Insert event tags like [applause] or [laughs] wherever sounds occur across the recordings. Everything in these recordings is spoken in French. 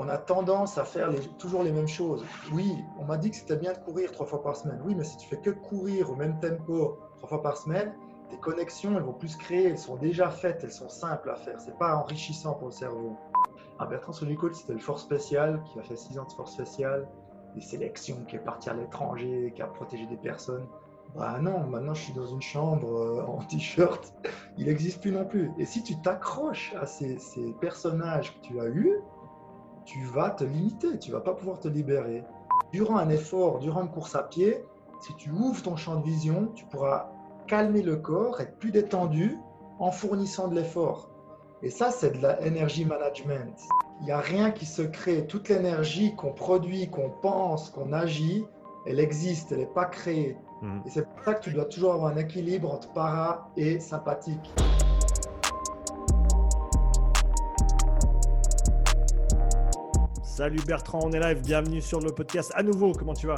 on a tendance à faire toujours les mêmes choses. Oui, on m'a dit que c'était bien de courir trois fois par semaine. Oui, mais si tu fais que courir au même tempo trois fois par semaine, tes connexions, elles vont plus se créer, elles sont déjà faites, elles sont simples à faire. C'est pas enrichissant pour le cerveau. Ah, Bertrand Coach, c'était le force spécial qui a fait six ans de force spéciale, des sélections, qui est parti à l'étranger, qui a protégé des personnes. Bah non, maintenant je suis dans une chambre euh, en t-shirt. Il n'existe plus non plus. Et si tu t'accroches à ces personnages que tu as eus, tu vas te limiter, tu vas pas pouvoir te libérer. Durant un effort, durant une course à pied, si tu ouvres ton champ de vision, tu pourras calmer le corps, être plus détendu en fournissant de l'effort. Et ça, c'est de la energy management. Il n'y a rien qui se crée. Toute l'énergie qu'on produit, qu'on pense, qu'on agit, elle existe, elle n'est pas créée. Mhm. Et c'est pour ça que tu dois toujours avoir un équilibre entre para et sympathique. Salut Bertrand, on est live, bienvenue sur le podcast à nouveau, comment tu vas?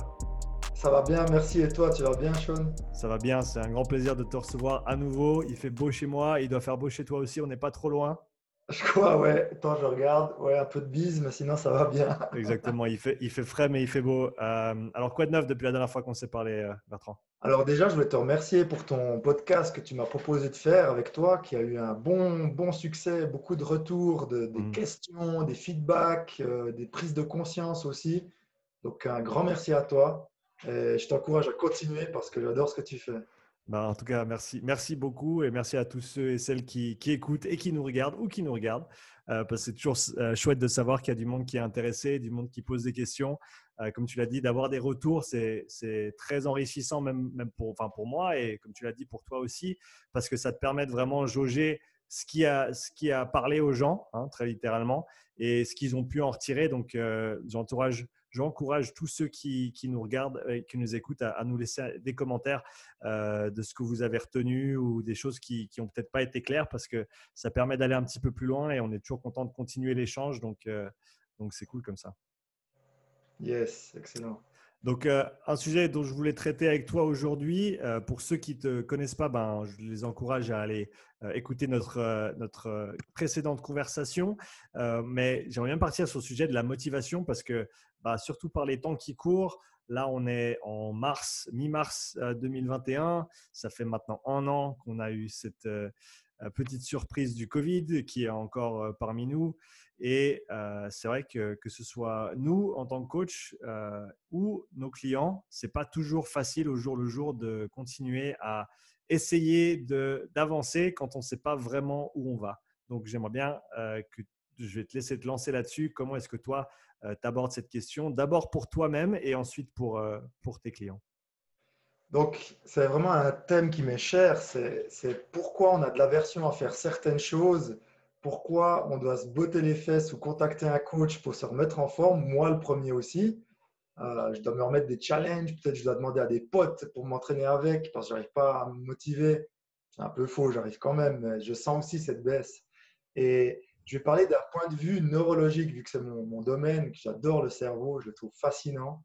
Ça va bien, merci et toi, tu vas bien Sean? Ça va bien, c'est un grand plaisir de te recevoir à nouveau, il fait beau chez moi, il doit faire beau chez toi aussi, on n'est pas trop loin. Je crois, ouais. Attends, je regarde. Ouais, un peu de bise, mais sinon, ça va bien. Exactement. Il fait, il fait frais, mais il fait beau. Euh, alors, quoi de neuf depuis la dernière fois qu'on s'est parlé, euh, Bertrand? Alors, déjà, je voulais te remercier pour ton podcast que tu m'as proposé de faire avec toi, qui a eu un bon, bon succès, beaucoup de retours, de, des mm. questions, des feedbacks, euh, des prises de conscience aussi. Donc, un grand merci à toi. Et je t'encourage à continuer parce que j'adore ce que tu fais. Bah, en tout cas, merci, merci beaucoup et merci à tous ceux et celles qui, écoutent et qui nous regardent ou qui nous regardent. Euh, parce que c'est toujours euh, chouette de savoir qu'il y a du monde qui est intéressé, du monde qui pose des questions. Euh, comme tu l'as dit, d'avoir des retours, c'est très enrichissant, même, pour, pour moi et comme tu l'as dit pour toi aussi, parce que ça te permet de vraiment jauger ce qui a, parlé aux gens, hein, très littéralement, et ce qu'ils ont pu en retirer. Donc, j'entourage j'encourage tous ceux qui, nous regardent et qui nous écoutent à, nous laisser des commentaires euh, de ce que vous avez retenu ou des choses qui n'ont peut-être pas été claires parce que ça permet d'aller un petit peu plus loin et on est toujours content de continuer l'échange. Donc, euh, donc c'est cool comme ça. Yes, excellent. Donc, euh, un sujet dont je voulais traiter avec toi aujourd'hui, pour ceux qui ne te connaissent pas, ben, je les encourage à aller écouter notre, notre précédente conversation. mais j'aimerais bien partir sur le sujet de la motivation parce que bah, surtout par les temps qui courent. Là, on est en mars, mi-mars 2021. Euh, Ça fait maintenant un an qu'on a eu cette euh, petite surprise du Covid qui est encore euh, parmi nous. Et c'est vrai que que ce soit nous en tant que coach ou nos clients, c'est pas toujours facile au jour le jour de continuer à essayer d'avancer quand on ne sait pas vraiment où on va. Donc j'aimerais bien que je vais te laisser te lancer là-dessus. Comment est-ce que toi, euh, tu abordes cette question? D'abord pour toi-même et ensuite pour, euh, pour tes clients. Donc, c'est vraiment un thème qui m'est cher. C'est pourquoi on a de l'aversion à faire certaines choses, pourquoi on doit se botter les fesses ou contacter un coach pour se remettre en forme. Moi, le premier aussi. Euh, je dois me remettre des challenges. Peut-être je dois demander à des potes pour m'entraîner avec parce que je n'arrive pas à me motiver. C'est un peu faux, j'arrive quand même, mais je sens aussi cette baisse. Et je vais parler d'un point de vue neurologique, vu que c'est mon, domaine, que j'adore le cerveau, je le trouve fascinant.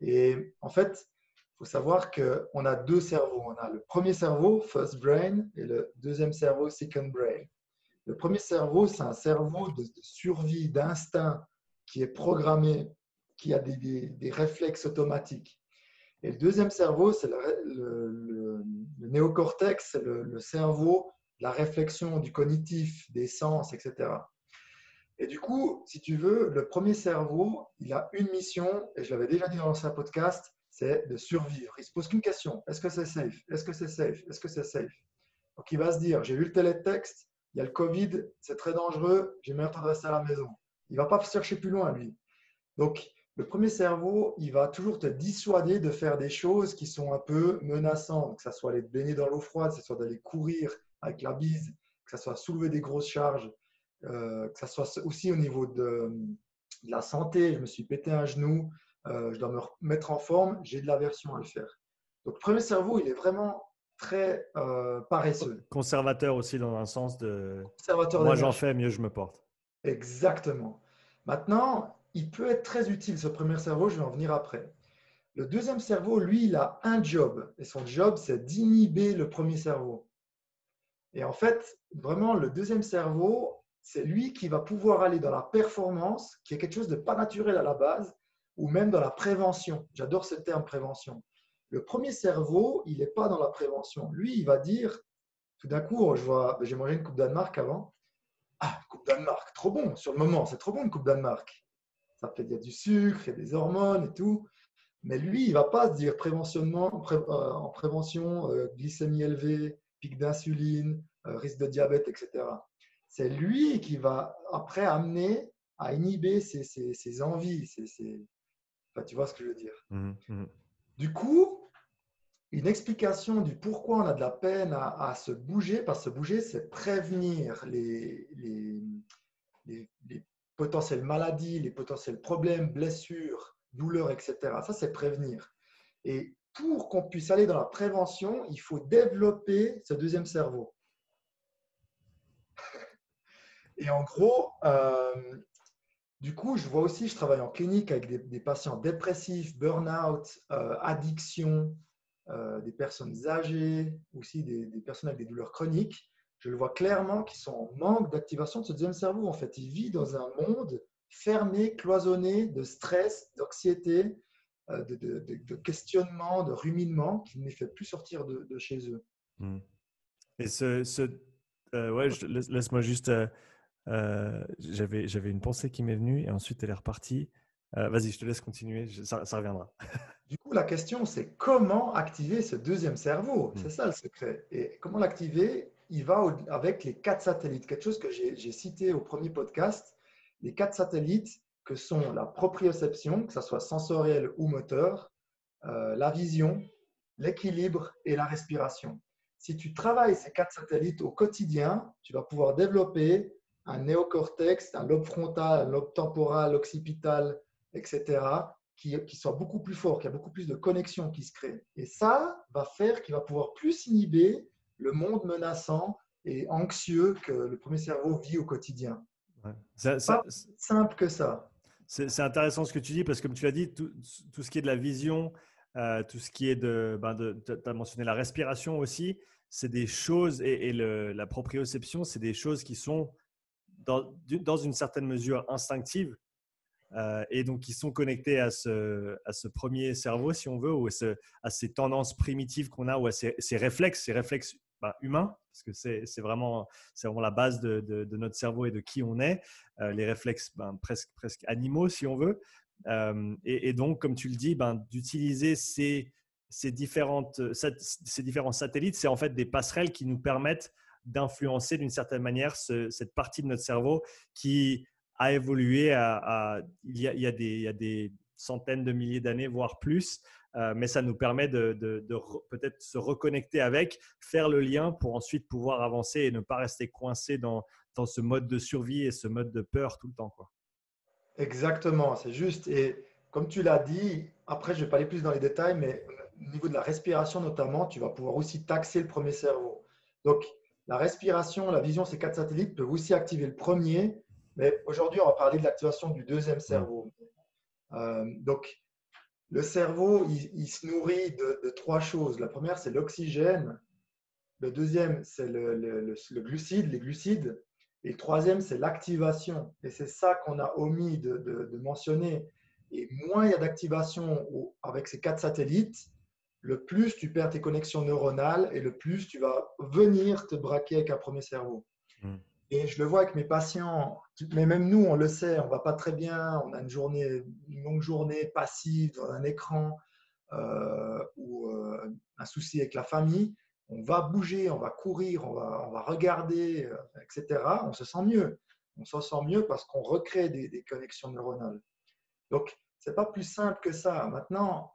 Et en fait, il faut savoir qu'on a deux cerveaux. On a le premier cerveau, first brain, et le deuxième cerveau, second brain. Le premier cerveau, c'est un cerveau de, survie, d'instinct, qui est programmé, qui a des, réflexes automatiques. Et le deuxième cerveau, c'est le, néocortex, c'est le cerveau la réflexion, du cognitif, des sens, etc. Et du coup, si tu veux, le premier cerveau, il a une mission, et je l'avais déjà dit dans l'ancien podcast, c'est de survivre. Il se pose qu'une question est-ce que c'est safe? Est-ce que c'est safe? Est-ce que c'est safe? Donc il va se dire j'ai lu le télétexte, il y a le Covid, c'est très dangereux, j'ai meilleur temps de rester à la maison. Il ne va pas chercher plus loin, lui. Donc, le premier cerveau, il va toujours te dissuader de faire des choses qui sont un peu menaçantes, que ce soit aller te baigner dans l'eau froide, que ce soit d'aller courir, avec la bise, que ce soit soulever des grosses charges, euh, que ce soit aussi au niveau de, la santé, je me suis pété un genou, euh, je dois me mettre en forme, j'ai de l'aversion à le faire. Donc, le premier cerveau, il est vraiment très euh, paresseux. Conservateur aussi dans un sens de Conservateur moi j'en fais, mieux je me porte. Exactement. Maintenant, il peut être très utile ce premier cerveau, je vais en venir après. Le deuxième cerveau, lui, il a un job et son job, c'est d'inhiber le premier cerveau. Et en fait, vraiment, le deuxième cerveau, c'est lui qui va pouvoir aller dans la performance, qui est quelque chose de pas naturel à la base, ou même dans la prévention. J'adore ce terme prévention. Le premier cerveau, il n'est pas dans la prévention. Lui, il va dire, tout d'un coup, je vois, j'ai mangé une coupe Danemark avant. Ah, coupe Danemark, trop bon. Sur le moment, c'est trop bon une coupe Danemark. Ça fait il y a du sucre, il y a des hormones et tout. Mais lui, il va pas se dire préventionnement, euh, en prévention, euh, glycémie élevée, pic d'insuline, euh, risque de diabète, etc. C'est lui qui va après amener à inhiber ses, envies. tu vois ce que je veux dire. Mmh, mmh. Du coup, une explication du pourquoi on a de la peine à, se bouger, parce que se bouger, c'est prévenir les, les, potentielles maladies, les potentiels problèmes, blessures, douleurs, etc. Ça, c'est prévenir. Et pour qu'on puisse aller dans la prévention, il faut développer ce deuxième cerveau. [laughs] Et en gros, euh, du coup, je vois aussi, je travaille en clinique avec des, patients dépressifs, burn-out, euh, addiction, euh, des personnes âgées, aussi des, personnes avec des douleurs chroniques. Je le vois clairement qu'ils sont en manque d'activation de ce deuxième cerveau. En fait, ils vivent dans un monde fermé, cloisonné de stress, d'anxiété, euh, de, questionnement, de ruminement qui ne les fait plus sortir de, chez eux. Hmm. Et ce, ce ouais, laisse-moi juste euh, j'avais une pensée qui m'est venue et ensuite elle est repartie. Euh, vas-y, je te laisse continuer, ça, reviendra. [laughs] Du coup, la question, c'est comment activer ce deuxième cerveau? C'est hmm. ça le secret. Et comment l'activer? Il va avec les quatre satellites, quelque chose que j'ai, cité au premier podcast. Les quatre satellites que sont la proprioception, que ce soit sensoriel ou moteur, euh, la vision, l'équilibre et la respiration. Si tu travailles ces quatre satellites au quotidien, tu vas pouvoir développer un néocortex, un lobe frontal, un lobe temporal, occipital, etc., qui, qui soit beaucoup plus fort, qui a beaucoup plus de connexions qui se créent. Et ça va faire qu'il va pouvoir plus inhiber le monde menaçant et anxieux que le premier cerveau vit au quotidien. C'est pas simple que ça. C'est intéressant ce que tu dis parce que comme tu l'as dit, tout, ce qui est de la vision, euh, tout ce qui est de, ben tu as mentionné la respiration aussi, c'est des choses et, et le, la proprioception, c'est des choses qui sont dans, une certaine mesure instinctive euh, et donc qui sont connectés à ce, premier cerveau, si on veut, ou à, ces tendances primitives qu'on a, ou à ces, réflexes, ces réflexes ben, humains, parce que c'est vraiment, la base de, notre cerveau et de qui on est, euh, les réflexes ben, presque, animaux, si on veut. Euh, et, donc, comme tu le dis, ben, d'utiliser ces, ces différents satellites, c'est en fait des passerelles qui nous permettent d'influencer d'une certaine manière cette partie de notre cerveau qui a évolué à, a, il, y a des, centaines de milliers d'années, voire plus, euh, mais ça nous permet de, peut-être se reconnecter avec, faire le lien pour ensuite pouvoir avancer et ne pas rester coincé dans, dans ce mode de survie et ce mode de peur tout le temps. Quoi. Exactement, c'est juste. Et comme tu l'as dit, après, je ne vais pas aller plus dans les détails, mais au niveau de la respiration notamment, tu vas pouvoir aussi taxer le premier cerveau. Donc, la respiration, la vision, ces quatre satellites peuvent aussi activer le premier, mais aujourd'hui, on va parler de l'activation du deuxième cerveau. Euh, donc, le cerveau, il, se nourrit de, trois choses. La première, c'est l'oxygène. Le deuxième, c'est le, glucide, les glucides. Et le troisième, c'est l'activation. Et c'est ça qu'on a omis de, de, mentionner. Et moins il y a d'activation avec ces quatre satellites, le plus tu perds tes connexions neuronales et le plus tu vas venir te braquer avec un premier cerveau. Hmm. Et je le vois avec mes patients, mais même nous, on le sait, on va pas très bien, on a une journée, une longue journée passive dans un écran euh, ou euh, un souci avec la famille. On va bouger, on va courir, on va, on va regarder, euh, etc. On se sent mieux. On se sent mieux parce qu'on recrée des, des connexions neuronales. Donc, c'est pas plus simple que ça. Maintenant,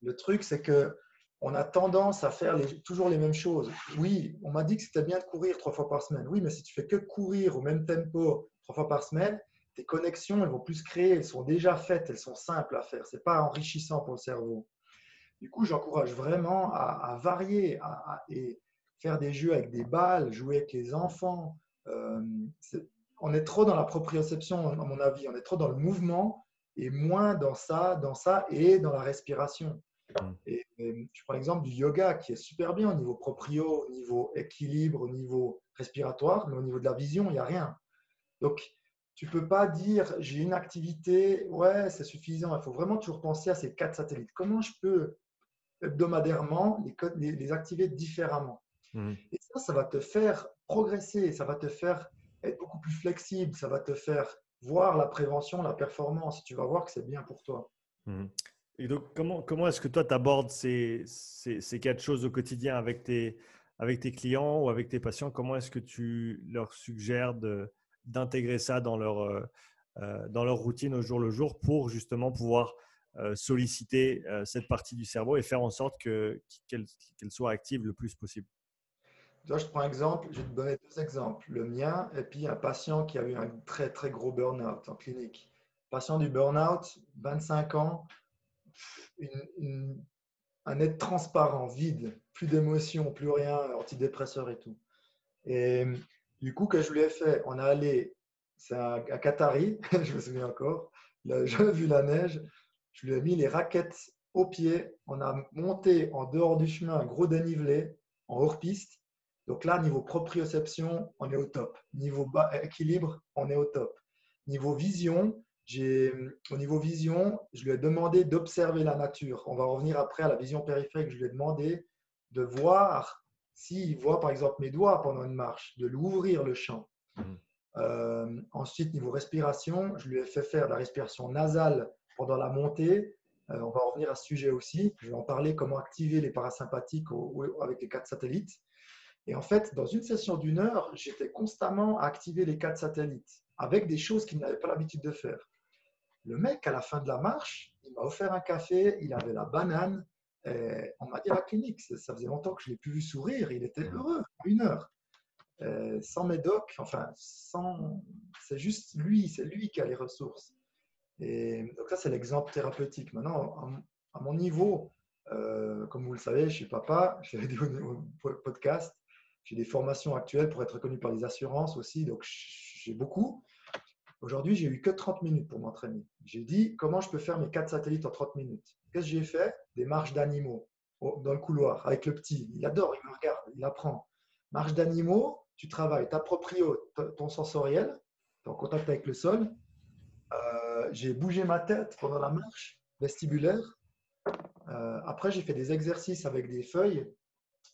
le truc, c'est que on a tendance à faire toujours les mêmes choses. Oui, on m'a dit que c'était bien de courir trois fois par semaine. Oui, mais si tu fais que courir au même tempo trois fois par semaine, tes connexions, elles vont plus se créer, elles sont déjà faites, elles sont simples à faire. Ce n'est pas enrichissant pour le cerveau. Du coup, j'encourage vraiment à, varier et faire des jeux avec des balles, jouer avec les enfants. Euh, on est trop dans la proprioception, à mon avis. On est trop dans le mouvement et moins dans ça, dans ça et dans la respiration. Mm. Et, je prends l'exemple du yoga qui est super bien au niveau proprio, au niveau équilibre, au niveau respiratoire, mais au niveau de la vision, il n'y a rien. Donc, tu peux pas dire j'ai une activité, ouais, c'est suffisant. Il faut vraiment toujours penser à ces quatre satellites. Comment je peux hebdomadairement les, les, activer différemment? Mmh. Et ça, ça va te faire progresser, ça va te faire être beaucoup plus flexible, ça va te faire voir la prévention, la performance. Tu vas voir que c'est bien pour toi. Mmh. Et donc, comment, comment est-ce que toi, tu abordes ces, ces, ces, quatre choses au quotidien avec tes, avec tes clients ou avec tes patients? Comment est-ce que tu leur suggères d'intégrer ça dans leur, euh, euh, dans leur routine au jour le jour pour justement pouvoir euh, solliciter cette partie du cerveau et faire en sorte qu'elle soit active le plus possible? Je prends un exemple, je vais te donner deux exemples. Le mien et puis un patient qui a eu un très très gros burn-out en clinique. Patient du burn-out, 25 ans, un être transparent, vide, plus d'émotions, plus rien, antidépresseur et tout. Et du coup, que je lui ai fait, on a allé, c'est à, Qatari, [laughs] je me souviens encore, [laughs] il vu la neige, je lui ai mis les raquettes au pied, on a monté en dehors du chemin un gros dénivelé en hors-piste. Donc là, niveau proprioception, on est au top. Niveau équilibre, on est au top. Niveau vision, au niveau vision, je lui ai demandé d'observer la nature. On va revenir après à la vision périphérique. Je lui ai demandé de voir s'il voit par exemple mes doigts pendant une marche, de l'ouvrir le champ. Mhm. Euh, ensuite, niveau respiration, je lui ai fait faire la respiration nasale pendant la montée. Euh, on va revenir à ce sujet aussi. Je vais en parler comment activer les parasympathiques avec les quatre satellites. Et en fait, dans une session d'une heure, j'étais constamment à activer les quatre satellites avec des choses qu'il n'avait pas l'habitude de faire. Le mec, à la fin de la marche, il m'a offert un café, il avait la banane. Et on m'a dit à la clinique, ça faisait longtemps que je ne l'ai plus vu sourire, il était heureux, une heure. sans médoc, enfin, sans, c'est juste lui, c'est lui qui a les ressources. Et donc ça, c'est l'exemple thérapeutique. Maintenant, à mon niveau, euh, comme vous le savez, je suis papa, j'ai dit [laughs] au podcast, j'ai des formations actuelles pour être reconnu par les assurances aussi, donc j'ai beaucoup. Aujourd'hui, j'ai eu que 30 minutes pour m'entraîner. J'ai dit comment je peux faire mes quatre satellites en 30 minutes? Qu'est-ce que j'ai fait? Des marches d'animaux dans le couloir avec le petit. Il adore, il me regarde, il apprend. Marche d'animaux, tu travailles ta proprio, ton sensoriel, en contact avec le sol. Euh, j'ai bougé ma tête pendant la marche vestibulaire. Euh, après, j'ai fait des exercices avec des feuilles,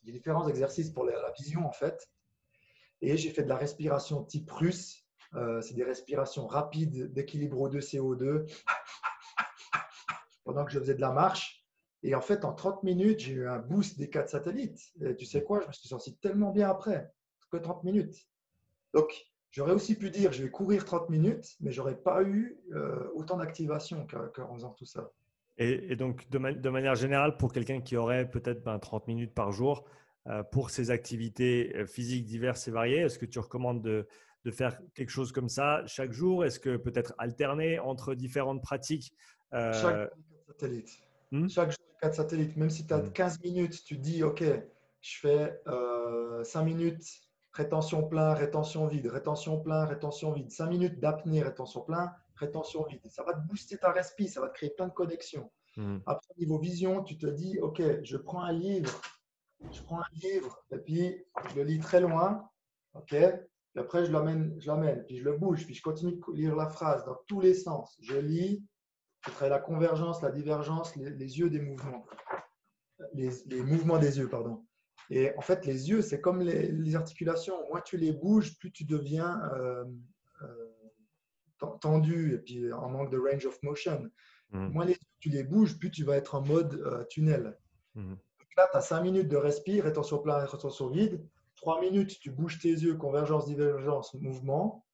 des différents exercices pour la vision en fait. Et j'ai fait de la respiration type russe euh, c'est des respirations rapides d'équilibre O2-CO2 [laughs] pendant que je faisais de la marche. Et en fait, en 30 minutes, j'ai eu un boost des quatre satellites. Et tu sais quoi, je me suis senti tellement bien après, que 30 minutes. Donc, j'aurais aussi pu dire, je vais courir 30 minutes, mais j'aurais pas eu euh, autant d'activation qu'en faisant tout ça. Et, donc, de, manière générale, pour quelqu'un qui aurait peut-être 30 ben, minutes par jour euh, pour ses activités physiques diverses et variées, est-ce que tu recommandes de, de faire quelque chose comme ça chaque jour? Est-ce que peut-être alterner entre différentes pratiques euh, Chaque jour, satellites. Hmm? Chaque jour, 4 satellites. Même si tu as 15 minutes, tu dis, OK, je fais 5 euh, minutes rétention plein, rétention vide, rétention plein, rétention vide. 5 minutes d'apnée, rétention plein, rétention vide. Ça va te booster ta respi, ça va te créer plein de connexions. Hmm. Après, niveau vision, tu te dis, OK, je prends un livre, je prends un livre et puis je le lis très loin. OK, après, je l'amène, je l'amène, puis je le bouge, puis je continue de lire la phrase dans tous les sens. Je lis, je travaille la convergence, la divergence, les, yeux des mouvements. Les, mouvements des yeux, pardon. Et en fait, les yeux, c'est comme les, articulations. Moins tu les bouges, plus tu deviens euh, euh, tendu et puis en manque de range of motion. Mmh. Moins tu les bouges, plus tu vas être en mode euh, tunnel. Mmh. là, tu as 5 minutes de respire, rétention plein, rétention vide. 3 minutes, tu bouges tes yeux, convergence, divergence, mouvement.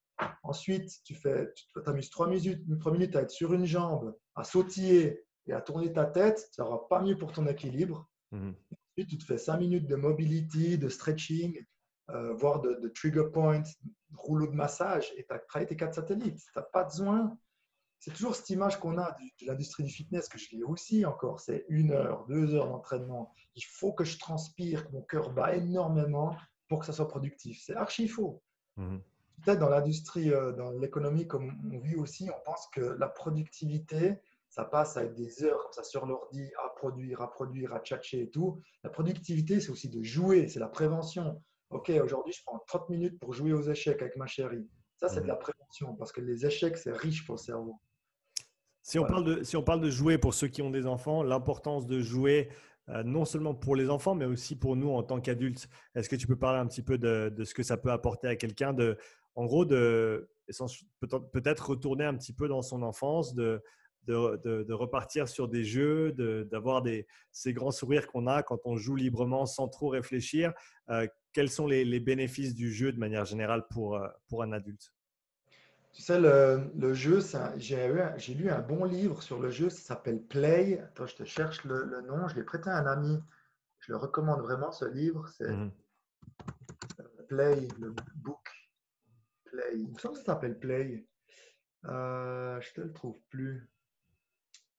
Ensuite, tu fais, t'amuses 3 minutes, 3 minutes à être sur une jambe, à sautiller et à tourner ta tête. Ça sera pas mieux pour ton équilibre. Mhm. Ensuite, tu te fais 5 minutes de mobility, de stretching, euh, voire de, trigger point, rouleau de massage et tu as travaillé tes 4 satellites. Tu n'as pas besoin. C'est toujours cette image qu'on a de, l'industrie du fitness que je lis aussi encore. C'est une heure, deux heures d'entraînement. Il faut que je transpire, que mon cœur bat énormément pour que ça soit productif. C'est archi faux. Mhm. Peut-être dans l'industrie, euh, dans l'économie comme on vit aussi, on pense que la productivité, ça passe avec des heures comme ça sur l'ordi à produire, à produire, à tchatcher et tout. La productivité, c'est aussi de jouer, c'est la prévention. Ok, aujourd'hui, je prends 30 minutes pour jouer aux échecs avec ma chérie. Ça, c'est de la prévention parce que les échecs, c'est riche pour le cerveau. Si on, parle de, si on parle de jouer pour ceux qui ont des enfants, l'importance de jouer non seulement pour les enfants, mais aussi pour nous en tant qu'adultes. Est-ce que tu peux parler un petit peu de, ce que ça peut apporter à quelqu'un de, en gros, de peut-être retourner un petit peu dans son enfance, de, de, repartir sur des jeux, d'avoir ces grands sourires qu'on a quand on joue librement sans trop réfléchir. Euh, quels sont les, bénéfices du jeu de manière générale pour, euh, pour un adulte? Tu sais, le, le jeu, j'ai lu un bon livre sur le jeu, ça s'appelle Play. Attends, je te cherche le, le nom. Je l'ai prêté à un ami. Je le recommande vraiment, ce livre. C'est mmh Play, le book. Play. Il me semble que ça s'appelle Play. Euh, je ne te le trouve plus.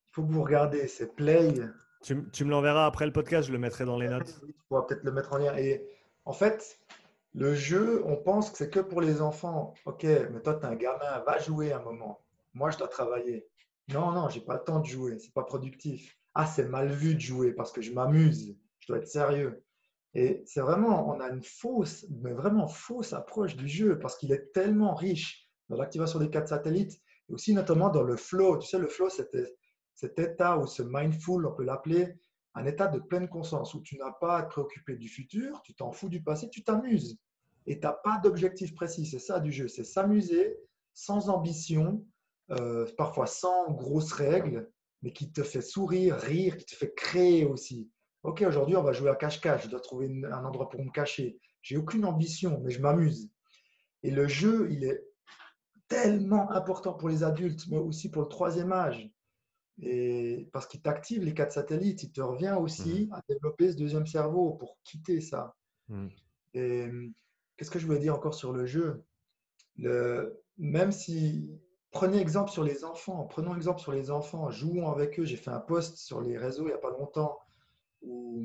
Il faut que vous regardez, c'est Play. Tu, tu me l'enverras après le podcast, je le mettrai dans les notes. Tu pourras peut-être le mettre en lien. Et en fait, le jeu, on pense que c'est que pour les enfants. Ok, mais toi, tu es un gamin, va jouer un moment. Moi, je dois travailler. Non, non, j'ai pas le temps de jouer, c'est pas productif. Ah, c'est mal vu de jouer parce que je m'amuse, je dois être sérieux. Et c'est vraiment, on a une fausse, mais vraiment fausse approche du jeu parce qu'il est tellement riche dans l'activation des quatre satellites et aussi notamment dans le flow. Tu sais, le flow, c'était cet état ou ce mindful, on peut l'appeler, un état de pleine conscience où tu n'as pas à te préoccuper du futur, tu t'en fous du passé, tu t'amuses et tu n'as pas d'objectif précis. C'est ça du jeu, c'est s'amuser sans ambition, euh, parfois sans grosses règles, mais qui te fait sourire, rire, qui te fait créer aussi. Ok, aujourd'hui on va jouer à cache-cache, je dois trouver un endroit pour me cacher. J'ai aucune ambition, mais je m'amuse. Et le jeu, il est tellement important pour les adultes, mais aussi pour le troisième âge. Et parce qu'il t'active les quatre satellites, il te revient aussi mmh. à développer ce deuxième cerveau pour quitter ça. Mmh. Et Qu'est-ce que je voulais dire encore sur le jeu? Le, Même si, prenez exemple sur les enfants, prenons exemple sur les enfants, jouons avec eux. J'ai fait un post sur les réseaux il n'y a pas longtemps où,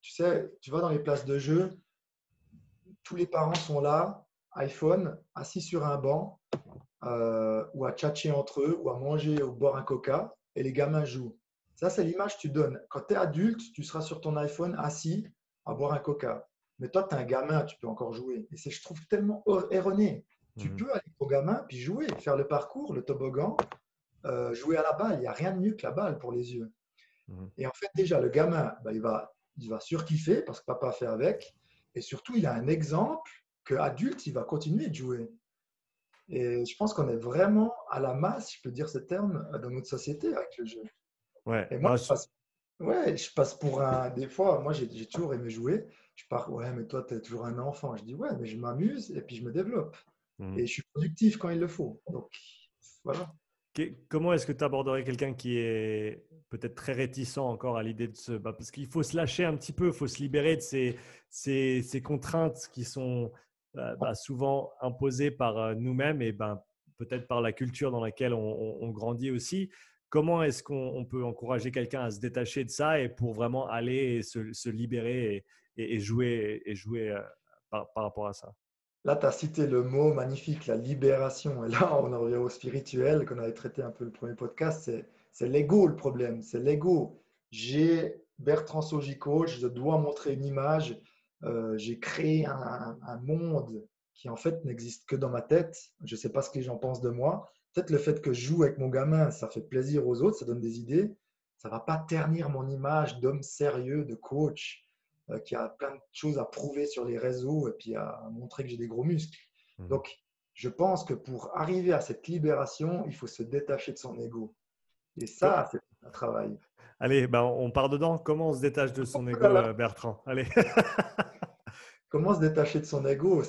tu sais, tu vas dans les places de jeu, tous les parents sont là, iPhone, assis sur un banc, euh, ou à tchatcher entre eux, ou à manger ou boire un coca, et les gamins jouent. Ça, c'est l'image que tu donnes. Quand tu es adulte, tu seras sur ton iPhone assis à boire un coca. Mais toi, tu es un gamin, tu peux encore jouer. Et c'est, je trouve, tellement erroné. Tu mhm. peux aller au gamin, puis jouer, faire le parcours, le toboggan, euh, jouer à la balle. Il n'y a rien de mieux que la balle pour les yeux. Mhm. Et en fait, déjà, le gamin, bah, il, va, il va surkiffer parce que papa fait avec. Et surtout, il a un exemple qu'adulte, il va continuer de jouer. Et je pense qu'on est vraiment à la masse, je peux dire ce terme, dans notre société avec le jeu. Ouais. Et moi, je passe, ouais, je passe pour un. Des fois, moi, j'ai toujours aimé jouer je pars, ouais, mais toi, tu es toujours un enfant. Je dis, ouais, mais je m'amuse et puis je me développe. Mmh. Et je suis productif quand il le faut. Donc, voilà. Comment est-ce que tu aborderais quelqu'un qui est peut-être très réticent encore à l'idée de se... Bah, parce qu'il faut se lâcher un petit peu, il faut se libérer de ces, ces, ces contraintes qui sont euh, bah, souvent imposées par euh, nous-mêmes et ben, peut-être par la culture dans laquelle on, on grandit aussi. Comment est-ce qu'on peut encourager quelqu'un à se détacher de ça et pour vraiment aller se, se libérer et, et, jouer, et jouer euh, par, rapport à ça. Là, tu as cité le mot magnifique, la libération. Et là, on en revient au spirituel qu'on avait traité un peu le premier podcast. C'est l'ego le problème. C'est l'ego. J'ai Bertrand Sogico, je dois montrer une image. Euh, j'ai créé un, un, monde qui en fait n'existe que dans ma tête. Je ne sais pas ce que les gens pensent de moi. Peut-être le fait que je joue avec mon gamin, ça fait plaisir aux autres, ça donne des idées. Ça ne va pas ternir mon image d'homme sérieux, de coach, euh, qui a plein de choses à prouver sur les réseaux et puis à montrer que j'ai des gros muscles. Mmh. Donc, je pense que pour arriver à cette libération, il faut se détacher de son ego. Et ça, c'est un travail. Allez, ben on part dedans. Comment on se détache de son ego, euh, Bertrand? Allez. [laughs] Comment se détacher de son ego?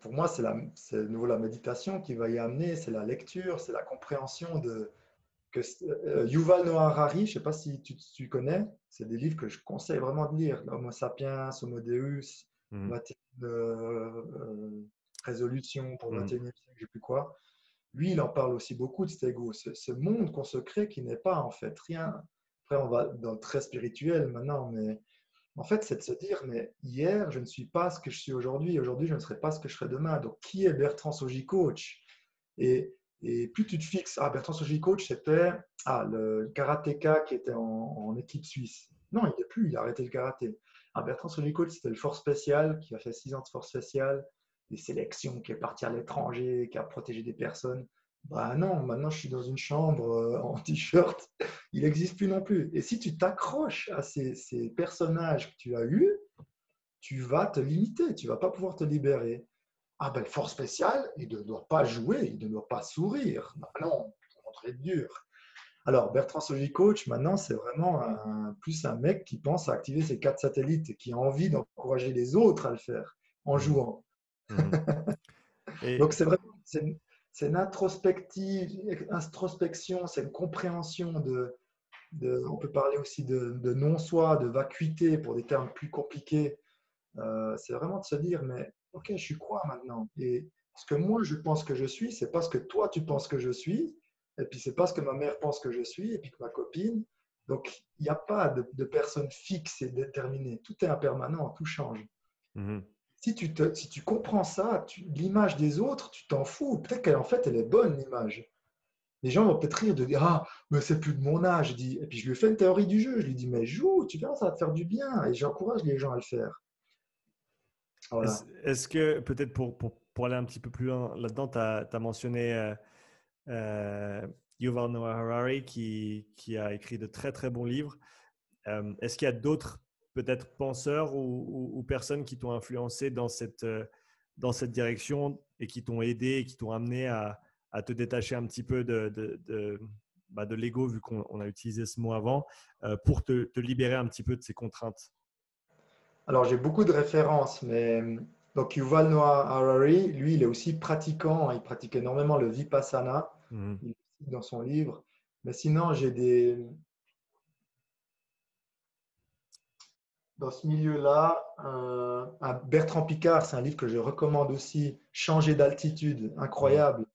Pour moi, c'est de nouveau la méditation qui va y amener, c'est la lecture, c'est la compréhension de, que euh, Yuval Noah Harari, je ne sais pas si tu, connais, c'est des livres que je conseille vraiment de lire. Homo sapiens, Homo Deus, euh, euh, Résolution pour le mmh. 21e siècle, je ne sais plus quoi. Lui, il en parle aussi beaucoup de cet ego, ce, monde qu'on se crée qui n'est pas en fait rien. Après, on va dans le très spirituel maintenant, mais en fait, c'est de se dire, mais hier, je ne suis pas ce que je suis aujourd'hui, aujourd'hui, je ne serai pas ce que je serai demain. Donc, qui est Bertrand Soji Coach? Et et plus tu te fixes, ah, Bertrand Soji Coach, c'était ah, le karatéka qui était en, équipe suisse. Non, il n'est plus, il a arrêté le karaté. Ah, Bertrand Soji Coach, c'était le force spécial qui a fait six ans de force spéciale des sélections, qui est parti à l'étranger, qui a protégé des personnes. Bah non, maintenant je suis dans une chambre euh, en t-shirt, [laughs] il n'existe plus non plus. Et si tu t'accroches à ces, ces, personnages que tu as eus, tu vas te limiter, tu vas pas pouvoir te libérer. Ah ben, force spéciale, il ne doit pas jouer, il ne doit pas sourire. Non, c'est dur. Alors, Bertrand Soji Coach, maintenant, c'est vraiment un, plus un mec qui pense à activer ses quatre satellites et qui a envie d'encourager les autres à le faire en mmh. jouant. [laughs] Mmh. Donc, c'est vraiment c'est une introspection, c'est une compréhension de, on peut parler aussi de, non-soi, de vacuité pour des termes plus compliqués. Euh, c'est vraiment de se dire, mais ok, je suis quoi maintenant? Et ce que moi je pense que je suis, c'est pas ce que toi tu penses que je suis, et puis c'est pas ce que ma mère pense que je suis, et puis que ma copine. Donc il n'y a pas de, de, personne fixe et déterminée. Tout est impermanent, tout change. Mm-hmm si tu, te, si tu comprends ça, l'image des autres, tu t'en fous. Peut-être qu'en fait, elle est bonne, l'image. Les gens vont peut-être rire de dire Ah, mais c'est plus de mon âge. et puis je lui fais une théorie du jeu. Je lui dis Mais joue, tu verras, ça va te faire du bien. Et j'encourage les gens à le faire. Est-ce que, peut-être pour, aller un petit peu plus loin là-dedans, tu as, mentionné euh, euh, Yuval Noah Harari qui, a écrit de très très bons livres. Euh, est-ce qu'il y a d'autres peut-être penseurs ou, personnes qui t'ont influencé dans cette, direction et qui t'ont aidé et qui t'ont amené à, te détacher un petit peu de, bah, l'ego, vu qu'on a utilisé ce mot avant, pour te, libérer un petit peu de ces contraintes? Alors, j'ai beaucoup de références, mais donc Yuval Noah Harari, lui, il est aussi pratiquant, il pratique énormément le Vipassana, mmh. il dans son livre. Mais sinon, j'ai des, dans ce milieu-là, euh, Bertrand Picard, c'est un livre que je recommande aussi, Changer d'altitude, incroyable.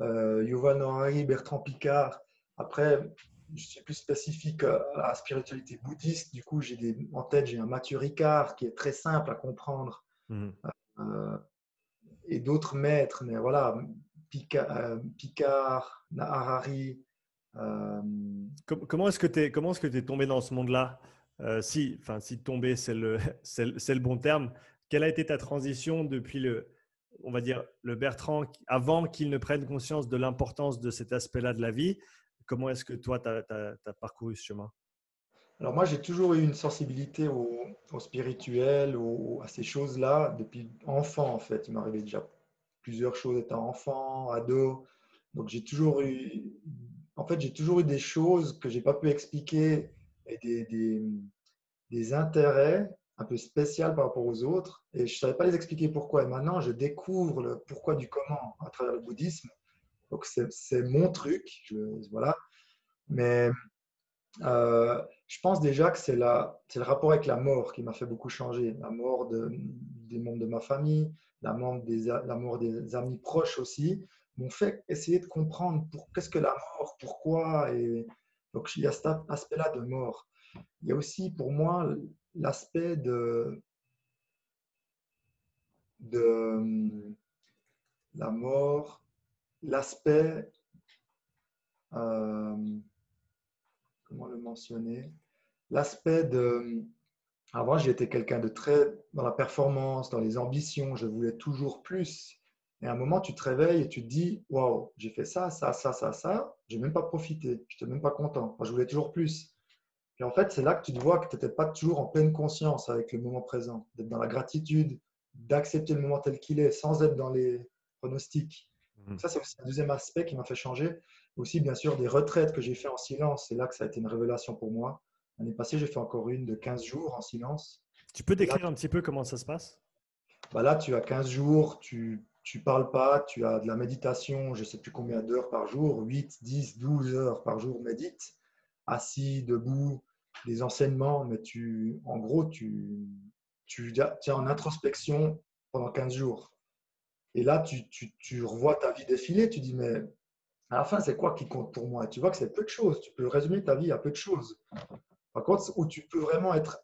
Euh, Yuval Noah Bertrand Picard. Après, je suis plus spécifique à la spiritualité bouddhiste. Du coup, j'ai des, en tête, j'ai un Mathieu Ricard qui est très simple à comprendre. Mhm. Euh, et d'autres maîtres, mais voilà, Picard, euh, Picard Harari. Comment est-ce que tu es, comment est-ce que es tombé dans ce monde-là? Euh, si, enfin, si tomber, [laughs] c'est le, c'est, le bon terme. Quelle a été ta transition depuis le, on va dire, le Bertrand, avant qu'il ne prenne conscience de l'importance de cet aspect-là de la vie Comment est-ce que toi, tu as, parcouru ce chemin? Alors moi, j'ai toujours eu une sensibilité au, spirituel, à ces choses-là, depuis enfant, en fait. Il m'arrivait déjà plusieurs choses étant enfant, ado. Donc j'ai toujours eu, en fait, j'ai toujours eu des choses que j'ai pas pu expliquer et des, des, intérêts un peu spéciaux par rapport aux autres. Et je ne savais pas les expliquer pourquoi. Et maintenant, je découvre le pourquoi du comment à travers le bouddhisme. Donc, c'est mon truc. Voilà. Mais euh, je pense déjà que c'est le rapport avec la mort qui m'a fait beaucoup changer. La mort de, des membres de ma famille, la mort des, la des amis proches aussi, m'ont fait essayer de comprendre qu'est-ce que la mort, pourquoi. Et, donc, il y a cet aspect-là de mort. Il y a aussi pour moi l'aspect de, de la mort, l'aspect, euh, comment le mentionner, l'aspect de... Avant, j'étais quelqu'un de très dans la performance, dans les ambitions, je voulais toujours plus. Et à un moment, tu te réveilles et tu te dis Waouh, j'ai fait ça, ça, ça, ça, ça, j'ai même pas profité, je n'étais même pas content. je voulais toujours plus. Et en fait, c'est là que tu te vois que tu n'étais pas toujours en pleine conscience avec le moment présent, d'être dans la gratitude, d'accepter le moment tel qu'il est, sans être dans les pronostics. Mmh. ça, c'est aussi un deuxième aspect qui m'a fait changer. Aussi, bien sûr, des retraites que j'ai fait en silence. C'est là que ça a été une révélation pour moi. L'année passée, j'ai fait encore une de 15 jours en silence. Tu peux décrire un petit peu comment ça se passe? Bah Là, tu as 15 jours, tu tu parles pas, tu as de la méditation, je ne sais plus combien d'heures par jour, 8, 10, 12 heures par jour, médite, assis, debout, des enseignements, mais tu, en gros, tu, tu es en introspection pendant 15 jours. Et là, tu, revois ta vie défiler, tu dis, mais à la fin, c'est quoi qui compte pour moi? Et tu vois que c'est peu de choses. Tu peux résumer ta vie à peu de choses. Par contre, où tu peux vraiment être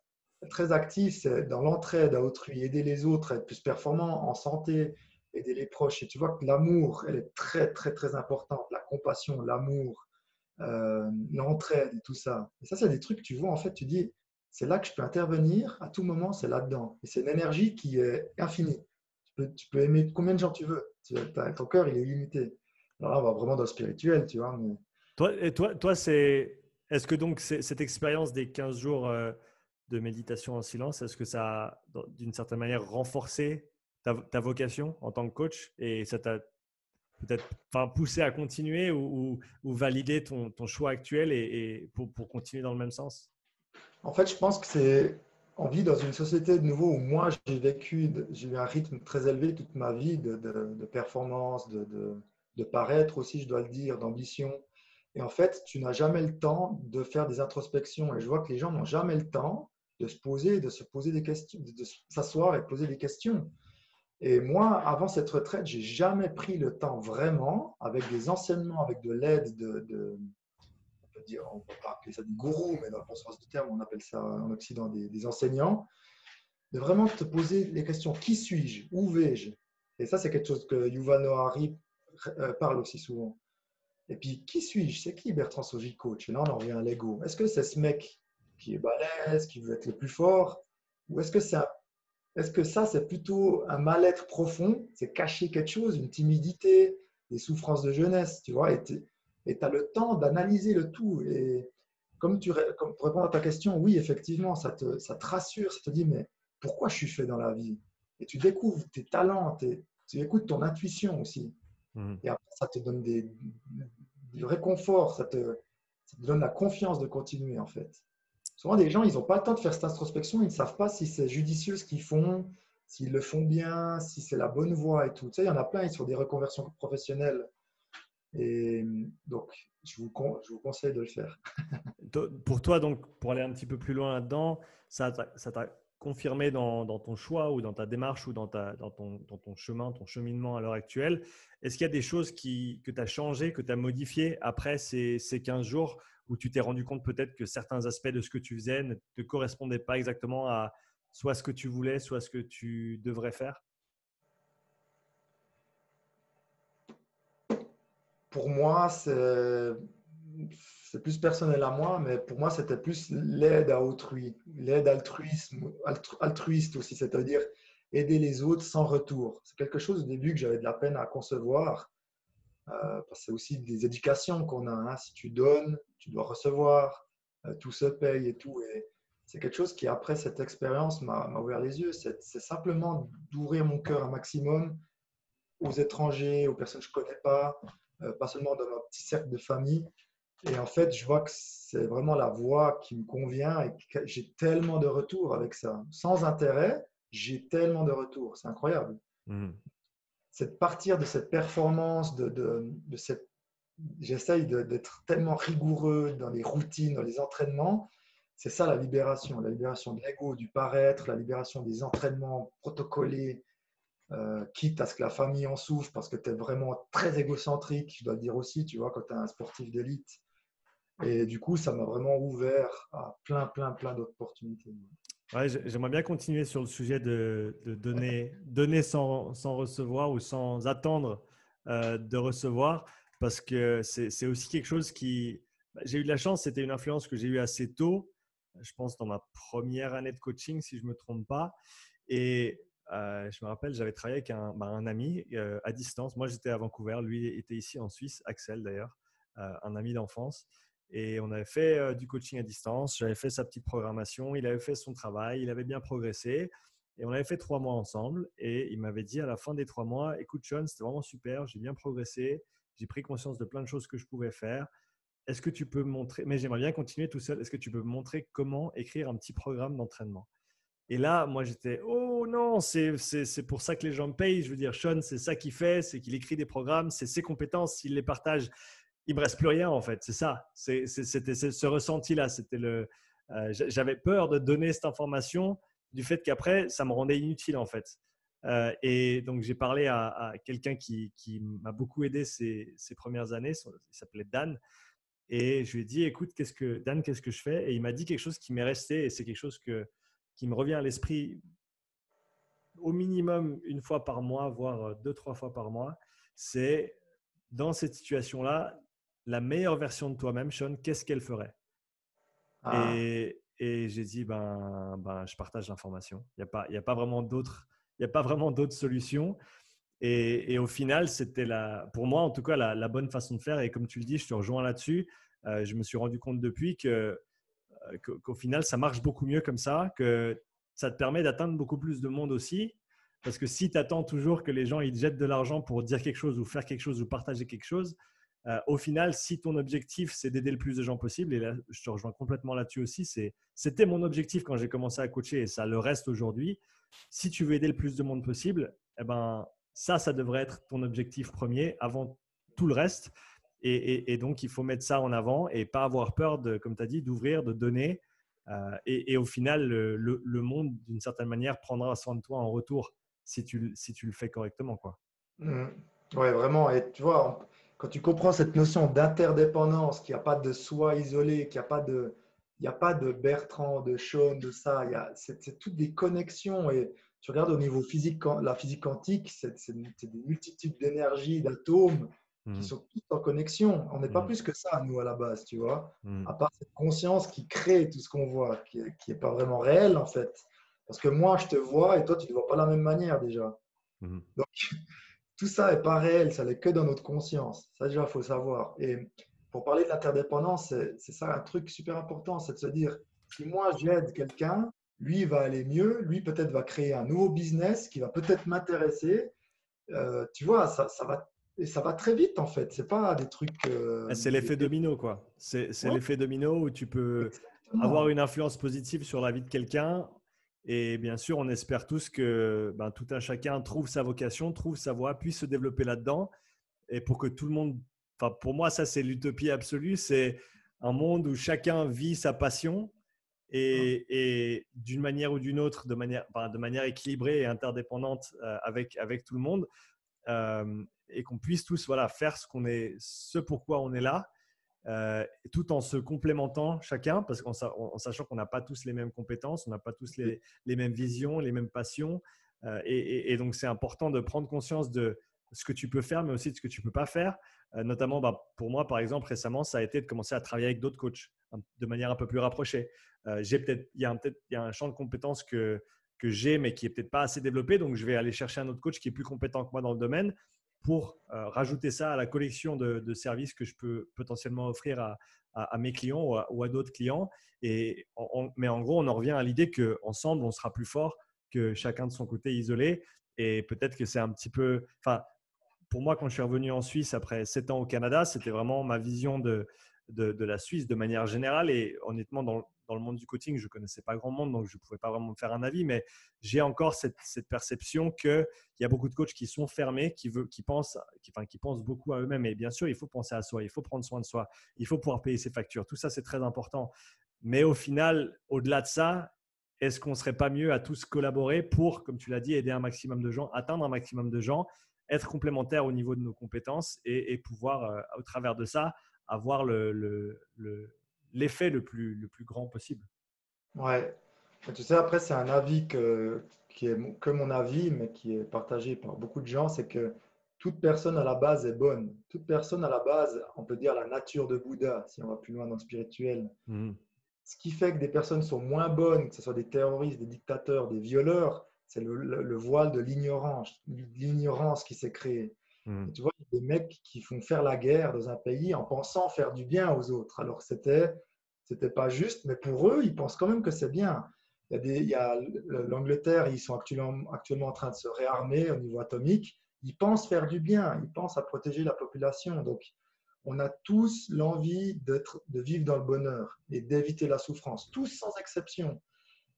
très actif, c'est dans l'entraide à autrui, aider les autres, être plus performant en santé, aider les proches. Et tu vois que l'amour, elle est très, très, très importante. La compassion, l'amour, euh, l'entraide et tout ça. Et ça, c'est des trucs que tu vois, en fait, tu dis, c'est là que je peux intervenir à tout moment, c'est là-dedans. Et c'est une énergie qui est infinie. Tu peux, aimer combien de gens tu veux. ton cœur, il est limité. Alors là, on va vraiment dans le spirituel, tu vois. Mais... Toi, et toi, toi c'est. Est-ce que donc cette expérience des 15 jours euh, de méditation en silence, est-ce que ça a, d'une certaine manière, renforcé ta, vocation en tant que coach et ça t'a peut-être enfin, poussé à continuer ou, ou, valider ton, ton, choix actuel et, pour, pour, continuer dans le même sens? En fait, je pense que c'est. On vit dans une société de nouveau où moi, j'ai vécu, j'ai eu un rythme très élevé toute ma vie de, de, de performance, de, de, paraître aussi, je dois le dire, d'ambition. Et en fait, tu n'as jamais le temps de faire des introspections. Et je vois que les gens n'ont jamais le temps de se poser, de se poser des questions, de s'asseoir et poser des questions. Et moi, avant cette retraite, j'ai jamais pris le temps vraiment, avec des enseignements, avec de l'aide de, peut dire, on peut pas appeler ça des gourous, mais dans le sens du terme, on appelle ça en Occident des, enseignants, de vraiment te poser les questions qui suis-je, où vais-je? Et ça, c'est quelque chose que Yuval Noah Harari euh, parle aussi souvent. Et puis, qui suis-je? C'est qui Bertrand Soji, coach? Et là, on en revient à l'ego. Est-ce que c'est ce mec qui est balèze, qui veut être le plus fort? Ou est-ce que c'est un est-ce ça, c'est plutôt un mal-être profond? C'est cacher quelque chose, une timidité, des souffrances de jeunesse, tu vois? Tu as le temps d'analyser le tout. Et comme, tu, comme pour répondre à ta question, oui, effectivement, ça te, ça te rassure, ça te dit, mais pourquoi je suis fait dans la vie? Et tu découvres tes talents, tu écoutes ton intuition aussi. Mmh. Et après, ça te donne des, du réconfort, ça te, ça te donne la confiance de continuer, en fait. Souvent, des gens, ils n'ont pas le temps de faire cette introspection, ils ne savent pas si c'est judicieux ce qu'ils font, s'ils le font bien, si c'est la bonne voie et tout. Tu sais, il y en a plein, sur des reconversions professionnelles. Et donc, je vous, conseille de le faire. [laughs] pour toi, donc, pour aller un petit peu plus loin là-dedans, ça t'a confirmé dans, ton choix ou dans ta démarche ou dans, ta, dans, ton, ton, chemin, ton cheminement à l'heure actuelle. Est-ce qu'il y a des choses qui, que tu as changées, que tu as modifiées après ces, ces 15 jours où tu t'es rendu compte peut-être que certains aspects de ce que tu faisais ne te correspondaient pas exactement à soit ce que tu voulais, soit ce que tu devrais faire? Pour moi, c'est plus personnel à moi, mais pour moi, c'était plus l'aide à autrui, l'aide altruiste aussi, c'est-à-dire aider les autres sans retour. C'est quelque chose au début que j'avais de la peine à concevoir euh, c'est aussi des éducations qu'on a. Hein. Si tu donnes, tu dois recevoir, euh, tout se paye et tout. C'est quelque chose qui, après cette expérience, m'a ouvert les yeux. C'est simplement d'ouvrir mon cœur un maximum aux étrangers, aux personnes que je ne connais pas, pas seulement dans mon petit cercle de famille. Et en fait, je vois que c'est vraiment la voie qui me convient et que j'ai tellement de retours avec ça. Sans intérêt, j'ai tellement de retours. C'est incroyable. Mmh c'est de partir de cette performance, de, de, cette... j'essaye d'être tellement rigoureux dans les routines, dans les entraînements. C'est ça la libération, la libération de l'ego, du paraître, la libération des entraînements protocolés, euh, quitte à ce que la famille en souffre parce que tu es vraiment très égocentrique, je dois dire aussi, tu vois, quand tu es un sportif d'élite. Et du coup, ça m'a vraiment ouvert à plein, plein, plein d'opportunités. Ouais, J'aimerais bien continuer sur le sujet de, donner, donner sans, sans, recevoir ou sans attendre euh, de recevoir, parce que c'est aussi quelque chose qui... Bah, j'ai eu de la chance, c'était une influence que j'ai eue assez tôt, je pense dans ma première année de coaching, si je ne me trompe pas. Et euh, je me rappelle, j'avais travaillé avec un, bah, ami euh, à distance. Moi, j'étais à Vancouver, lui était ici en Suisse, Axel d'ailleurs, un ami d'enfance. Et on avait fait euh, du coaching à distance. J'avais fait sa petite programmation. Il avait fait son travail. Il avait bien progressé. Et on avait fait trois mois ensemble. Et il m'avait dit à la fin des trois mois Écoute, Sean, c'était vraiment super. J'ai bien progressé. J'ai pris conscience de plein de choses que je pouvais faire. Est-ce que tu peux me montrer, mais j'aimerais bien continuer tout seul, est-ce que tu peux me montrer comment écrire un petit programme d'entraînement? Et là, moi, j'étais Oh non, c'est pour ça que les gens me payent. Je veux dire, Sean, c'est ça qu'il fait, c'est qu'il écrit des programmes, c'est ses compétences, s'il les partage il me reste plus rien en fait. C'est ça. C'était ce ressenti-là. C'était le. Euh, j'avais peur de donner cette information du fait qu'après ça me rendait inutile en fait. Euh, et donc j'ai parlé à, quelqu'un qui, m'a beaucoup aidé ces, premières années. Il s'appelait Dan. Et je lui ai dit, écoute, Dan, qu'est-ce que je fais? Et il m'a dit quelque chose qui m'est resté et c'est quelque chose que, qui me revient à l'esprit au minimum une fois par mois, voire deux, trois fois par mois. C'est dans cette situation-là, la meilleure version de toi-même, Sean, qu'est-ce qu'elle ferait? Ah. Et, j'ai dit, ben, ben, je partage l'information. Il n'y a, pas, vraiment d'autre. n'y a pas vraiment d'autres solutions. Et, au final, c'était pour moi en tout cas la, bonne façon de faire. Et comme tu le dis, je te rejoins là-dessus. Euh, je me suis rendu compte depuis que, qu'au final, ça marche beaucoup mieux comme ça, que ça te permet d'atteindre beaucoup plus de monde aussi. Parce que si tu attends toujours que les gens ils jettent de l'argent pour dire quelque chose ou faire quelque chose ou partager quelque chose, euh, au final, si ton objectif c'est d'aider le plus de gens possible, et là je te rejoins complètement là-dessus aussi, c'était mon objectif quand j'ai commencé à coacher et ça le reste aujourd'hui. Si tu veux aider le plus de monde possible, eh ben, ça, ça devrait être ton objectif premier avant tout le reste. Et, donc, il faut mettre ça en avant et pas avoir peur, comme tu as dit, d'ouvrir, de donner. Euh, et, au final, le, monde, d'une certaine manière, prendra soin de toi en retour si tu, si tu le fais correctement. Quoi. Mmh. Oui, vraiment. Et tu vois, quand tu comprends cette notion d'interdépendance, qu'il n'y a pas de soi isolé, qu'il n'y a pas de, n'y a pas de Bertrand, de Sean, de ça. C'est toutes des connexions. Et tu regardes au niveau physique, la physique quantique, c'est des multitudes d'énergie, d'atomes qui mmh. sont tous en connexion. On n'est pas mmh. plus que ça, nous, à la base, tu vois. Mmh. À part cette conscience qui crée tout ce qu'on voit, qui n'est pas vraiment réel, en fait. Parce que moi, je te vois et toi, tu ne te vois pas de la même manière déjà. Donc, [laughs] tout ça n'est pas réel, ça n'est que dans notre conscience. Ça, déjà, il faut savoir. Et pour parler de l'interdépendance, c'est ça un truc super important, c'est de se dire, si moi, j'aide quelqu'un, lui va aller mieux, lui peut-être va créer un nouveau business qui va peut-être m'intéresser. Euh, tu vois, ça, ça, va et ça va très vite en fait. C'est pas des trucs. Euh, ah, c'est l'effet domino quoi. C'est l'effet domino où tu peux avoir une influence positive sur la vie de quelqu'un. Et bien sûr, on espère tous que ben, tout un chacun trouve sa vocation, trouve sa voie, puisse se développer là-dedans. Et pour que tout le monde. Enfin, pour moi, ça, c'est l'utopie absolue. C'est un monde où chacun vit sa passion et, d'une manière ou d'une autre, de manière, de manière équilibrée et interdépendante euh, avec, avec tout le monde, euh, et qu'on puisse tous voilà, faire ce, qu'on est, ce pourquoi on est là, euh, tout en se complémentant chacun, parce qu'en sachant qu'on n'a pas tous les mêmes compétences, on n'a pas tous les, les, mêmes visions, les mêmes passions. Et, et, donc, c'est important de prendre conscience de ce que tu peux faire, mais aussi de ce que tu ne peux pas faire. notamment, bah, pour moi, par exemple, récemment, ça a été de commencer à travailler avec d'autres coachs de manière un peu plus rapprochée. Euh, j'ai peut-être, il y a peut-être, il y a un champ de compétences que que j'ai, mais qui est peut-être pas assez développé. Donc, je vais aller chercher un autre coach qui est plus compétent que moi dans le domaine pour euh, rajouter ça à la collection de, services que je peux potentiellement offrir à, mes clients ou à, d'autres clients. Et mais en gros, on en revient à l'idée qu'ensemble, on sera plus fort que chacun de son côté isolé. Et peut-être que c'est un petit peu. Enfin, pour moi, quand je suis revenu en Suisse après sept ans au Canada, c'était vraiment ma vision de, de, la Suisse de manière générale. Et honnêtement, dans, le monde du coaching, je ne connaissais pas grand monde, donc je ne pouvais pas vraiment me faire un avis. Mais j'ai encore cette, perception qu'il y a beaucoup de coachs qui sont fermés, qui, veut, qui, pensent, enfin, qui pensent beaucoup à eux-mêmes. Et bien sûr, il faut penser à soi, il faut prendre soin de soi, il faut pouvoir payer ses factures. Tout ça, c'est très important. Mais au final, au-delà de ça, est-ce qu'on ne serait pas mieux à tous collaborer pour, comme tu l'as dit, aider un maximum de gens, atteindre un maximum de gens, être complémentaires au niveau de nos compétences et, pouvoir, euh, au travers de ça, avoir le, le, plus, le plus grand possible. Ouais. Tu sais, après, c'est un avis que, qui est que mon avis, mais qui est partagé par beaucoup de gens, c'est que toute personne à la base est bonne. Toute personne à la base, on peut dire la nature de Bouddha, si on va plus loin dans le spirituel. Mmh. Ce qui fait que des personnes sont moins bonnes, que ce soit des terroristes, des dictateurs, des violeurs, c'est le, le, voile de l'ignorance, l'ignorance qui s'est créé. Mmh. Tu vois, il y a des mecs qui font faire la guerre dans un pays en pensant faire du bien aux autres. Alors, c'était c'était pas juste, mais pour eux, ils pensent quand même que c'est bien. Il y a, l'Angleterre, ils sont actuellement, actuellement en train de se réarmer au niveau atomique. Ils pensent faire du bien, ils pensent à protéger la population. Donc, on a tous l'envie de vivre dans le bonheur et d'éviter la souffrance, tous sans exception.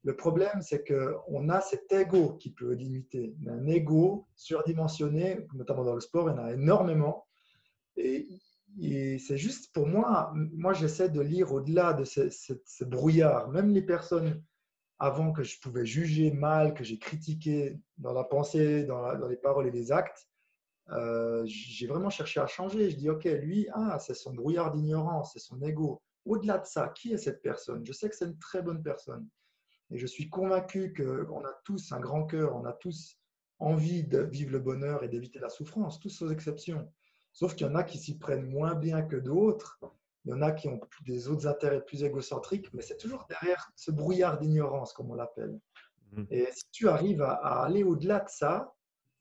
Le problème, c'est qu'on a cet ego qui peut limiter. Un ego surdimensionné, notamment dans le sport, il y en a énormément. Et, c'est juste pour moi, moi j'essaie de lire au-delà de ce, brouillard. Même les personnes avant que je pouvais juger mal, que j'ai critiqué dans la pensée, dans, les paroles et les actes, euh, j'ai vraiment cherché à changer. Je dis, OK, lui, ah, c'est son brouillard d'ignorance, c'est son ego. Au-delà de ça, qui est cette personne? Je sais que c'est une très bonne personne. Et je suis convaincu qu'on a tous un grand cœur, on a tous envie de vivre le bonheur et d'éviter la souffrance, tous aux exceptions. Sauf qu'il y en a qui s'y prennent moins bien que d'autres. Il y en a qui ont des autres intérêts plus égocentriques, mais c'est toujours derrière ce brouillard d'ignorance, comme on l'appelle. Mmh. Et si tu arrives à, aller au-delà de ça,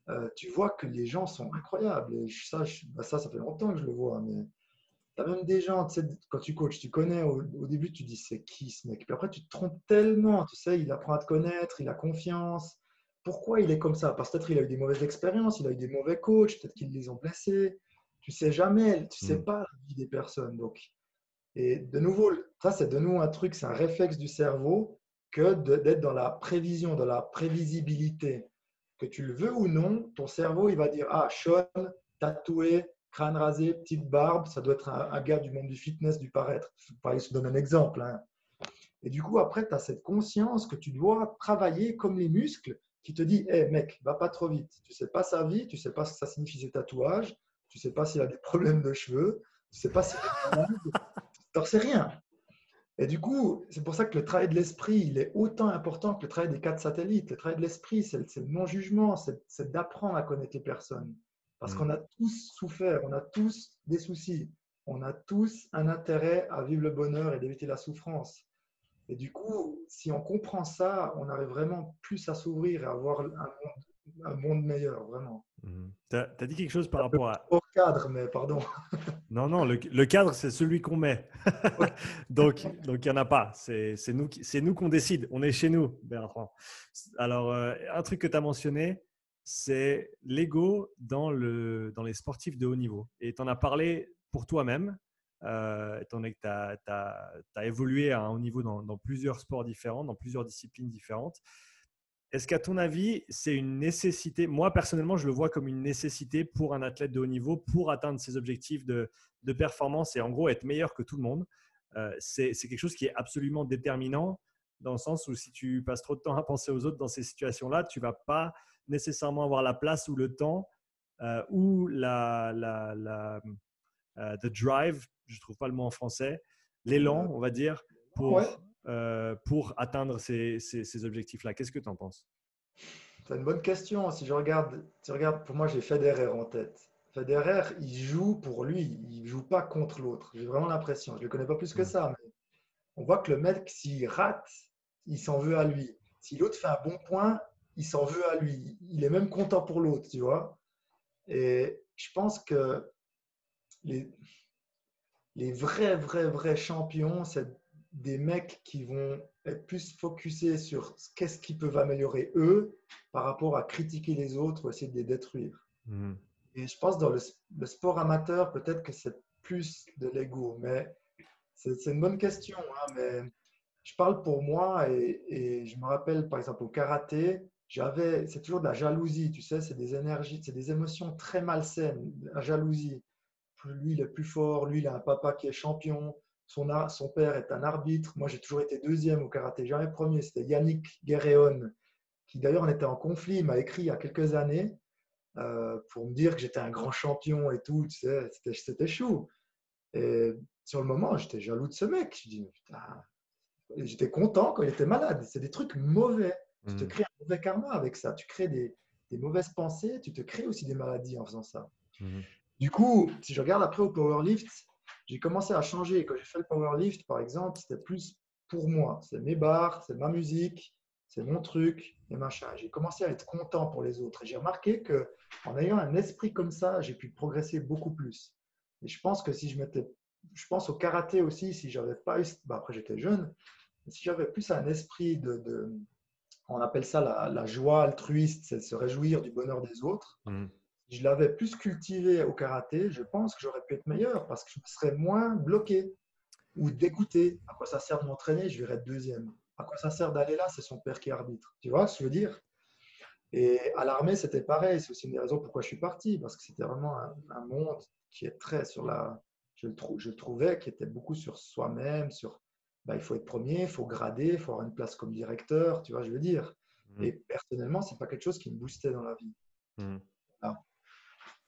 euh, tu vois que les gens sont incroyables. Et ça, bah, ça, ça fait longtemps que je le vois, mais tu as même des gens, tu sais, quand tu coaches, tu connais au, début, tu dis c'est qui ce mec? Puis après, tu te trompes tellement, tu sais, il apprend à te connaître, il a confiance. Pourquoi il est comme ça? Parce que peut-être il a eu des mauvaises expériences, il a eu des mauvais coachs, peut-être qu'ils les ont blessés. Tu sais jamais, tu sais mmh. pas la vie des personnes. Donc, et de nouveau, ça c'est de nouveau un truc, c'est un réflexe du cerveau que d'être dans la prévision, dans la prévisibilité. Que tu le veux ou non, ton cerveau il va dire ah Sean, tatoué, crâne rasé, petite barbe, ça doit être un, gars du monde du fitness, du paraître. Je te donne un exemple. Hein. Et du coup, après, tu as cette conscience que tu dois travailler comme les muscles qui te dit Hé mec, va pas trop vite. Tu sais pas sa vie, tu sais pas ce que ça signifie ses tatouages, tu sais pas s'il a des problèmes de cheveux, tu sais pas s'il tu sais rien. Et du coup, c'est pour ça que le travail de l'esprit, il est autant important que le travail des quatre satellites. Le travail de l'esprit, c'est le non-jugement, c'est d'apprendre à connaître les personnes. Parce qu'on mm. a tous souffert, on a tous des soucis, on a tous un intérêt à vivre le bonheur et d'éviter la souffrance. Et du coup, si on comprend ça, on arrive vraiment plus à s'ouvrir et à avoir un monde, un monde meilleur, vraiment. Mm. Tu as, dit quelque chose par rapport à... Au cadre, mais pardon. [laughs] non, non, le, le cadre, c'est celui qu'on met. [laughs] donc, donc il n'y en a pas. C'est nous, nous qu'on décide. On est chez nous, Bertrand. Alors, euh, un truc que tu as mentionné, c'est l'ego dans, le, dans les sportifs de haut niveau. Et tu en as parlé pour toi-même, euh, étant donné que tu as, évolué à un haut niveau dans, plusieurs sports différents, dans plusieurs disciplines différentes. Est-ce qu'à ton avis, c'est une nécessité Moi, personnellement, je le vois comme une nécessité pour un athlète de haut niveau pour atteindre ses objectifs de, de performance et en gros être meilleur que tout le monde? Euh, c'est quelque chose qui est absolument déterminant dans le sens où si tu passes trop de temps à penser aux autres dans ces situations-là, tu vas pas nécessairement avoir la place ou le temps euh, ou la, la, la euh, the drive, je trouve pas le mot en français, l'élan, on va dire, pour, euh, pour atteindre ces, ces, objectifs-là. Qu'est-ce que tu en penses? C'est une bonne question. Si je regarde, si je regarde pour moi, j'ai Federer en tête. Federer, il joue pour lui, il joue pas contre l'autre. J'ai vraiment l'impression. Je ne le connais pas plus que mm. ça, mais on voit que le mec, s'il rate, il s'en veut à lui. Si l'autre fait un bon point, il s'en veut à lui. Il est même content pour l'autre, tu vois. Et je pense que les, les vrais, vrais, vrais champions, c'est des mecs qui vont être plus focusés sur qu'est-ce qu'ils peuvent améliorer eux par rapport à critiquer les autres ou essayer de les détruire. Mhm. Et je pense dans le, sport amateur, peut-être que c'est plus de l'ego, mais c'est une bonne question. Hein, mais je parle pour moi et, et, je me rappelle par exemple au karaté, j'avais, c'est toujours de la jalousie, tu sais, c'est des énergies, c'est des émotions très malsaines, la jalousie. Lui, il est plus fort, lui, il a un papa qui est champion, son, père est un arbitre. Moi, j'ai toujours été deuxième au karaté, jamais premier. C'était Yannick Guerreon, qui d'ailleurs, on était en conflit. M'a écrit il y a quelques années euh, pour me dire que j'étais un grand champion et tout. Tu sais, c'était chou. Et sur le moment, j'étais jaloux de ce mec. Je dis, putain, j'étais content quand il était malade. C'est des trucs mauvais. Tu te mmh. crées un mauvais karma avec ça. Tu crées des, des, mauvaises pensées. Tu te crées aussi des maladies en faisant ça. Mmh. Du coup, si je regarde après au powerlift, j'ai commencé à changer. Quand j'ai fait le powerlift, par exemple, c'était plus pour moi. C'est mes barres, c'est ma musique, c'est mon truc et machin. J'ai commencé à être content pour les autres. Et j'ai remarqué que en ayant un esprit comme ça, j'ai pu progresser beaucoup plus. Et je pense que si je m'étais, je pense au karaté aussi, si j'avais pas eu, bah après j'étais jeune, si j'avais plus un esprit de, on appelle ça la, joie altruiste, c'est se réjouir du bonheur des autres. Mmh je l'avais plus cultivé au karaté, je pense que j'aurais pu être meilleur parce que je serais moins bloqué ou dégoûté. À quoi ça sert de m'entraîner? Je vais être deuxième. À quoi ça sert d'aller là? C'est son père qui arbitre. Tu vois ce que je veux dire? Et à l'armée, c'était pareil. C'est aussi une des raisons pourquoi je suis parti parce que c'était vraiment un, monde qui est très sur la. Je le, je trouvais qui était beaucoup sur soi-même, sur bah, il faut être premier, il faut grader, il faut avoir une place comme directeur, tu vois, je veux dire? Mmh. Et personnellement, c'est pas quelque chose qui me boostait dans la vie. Mmh.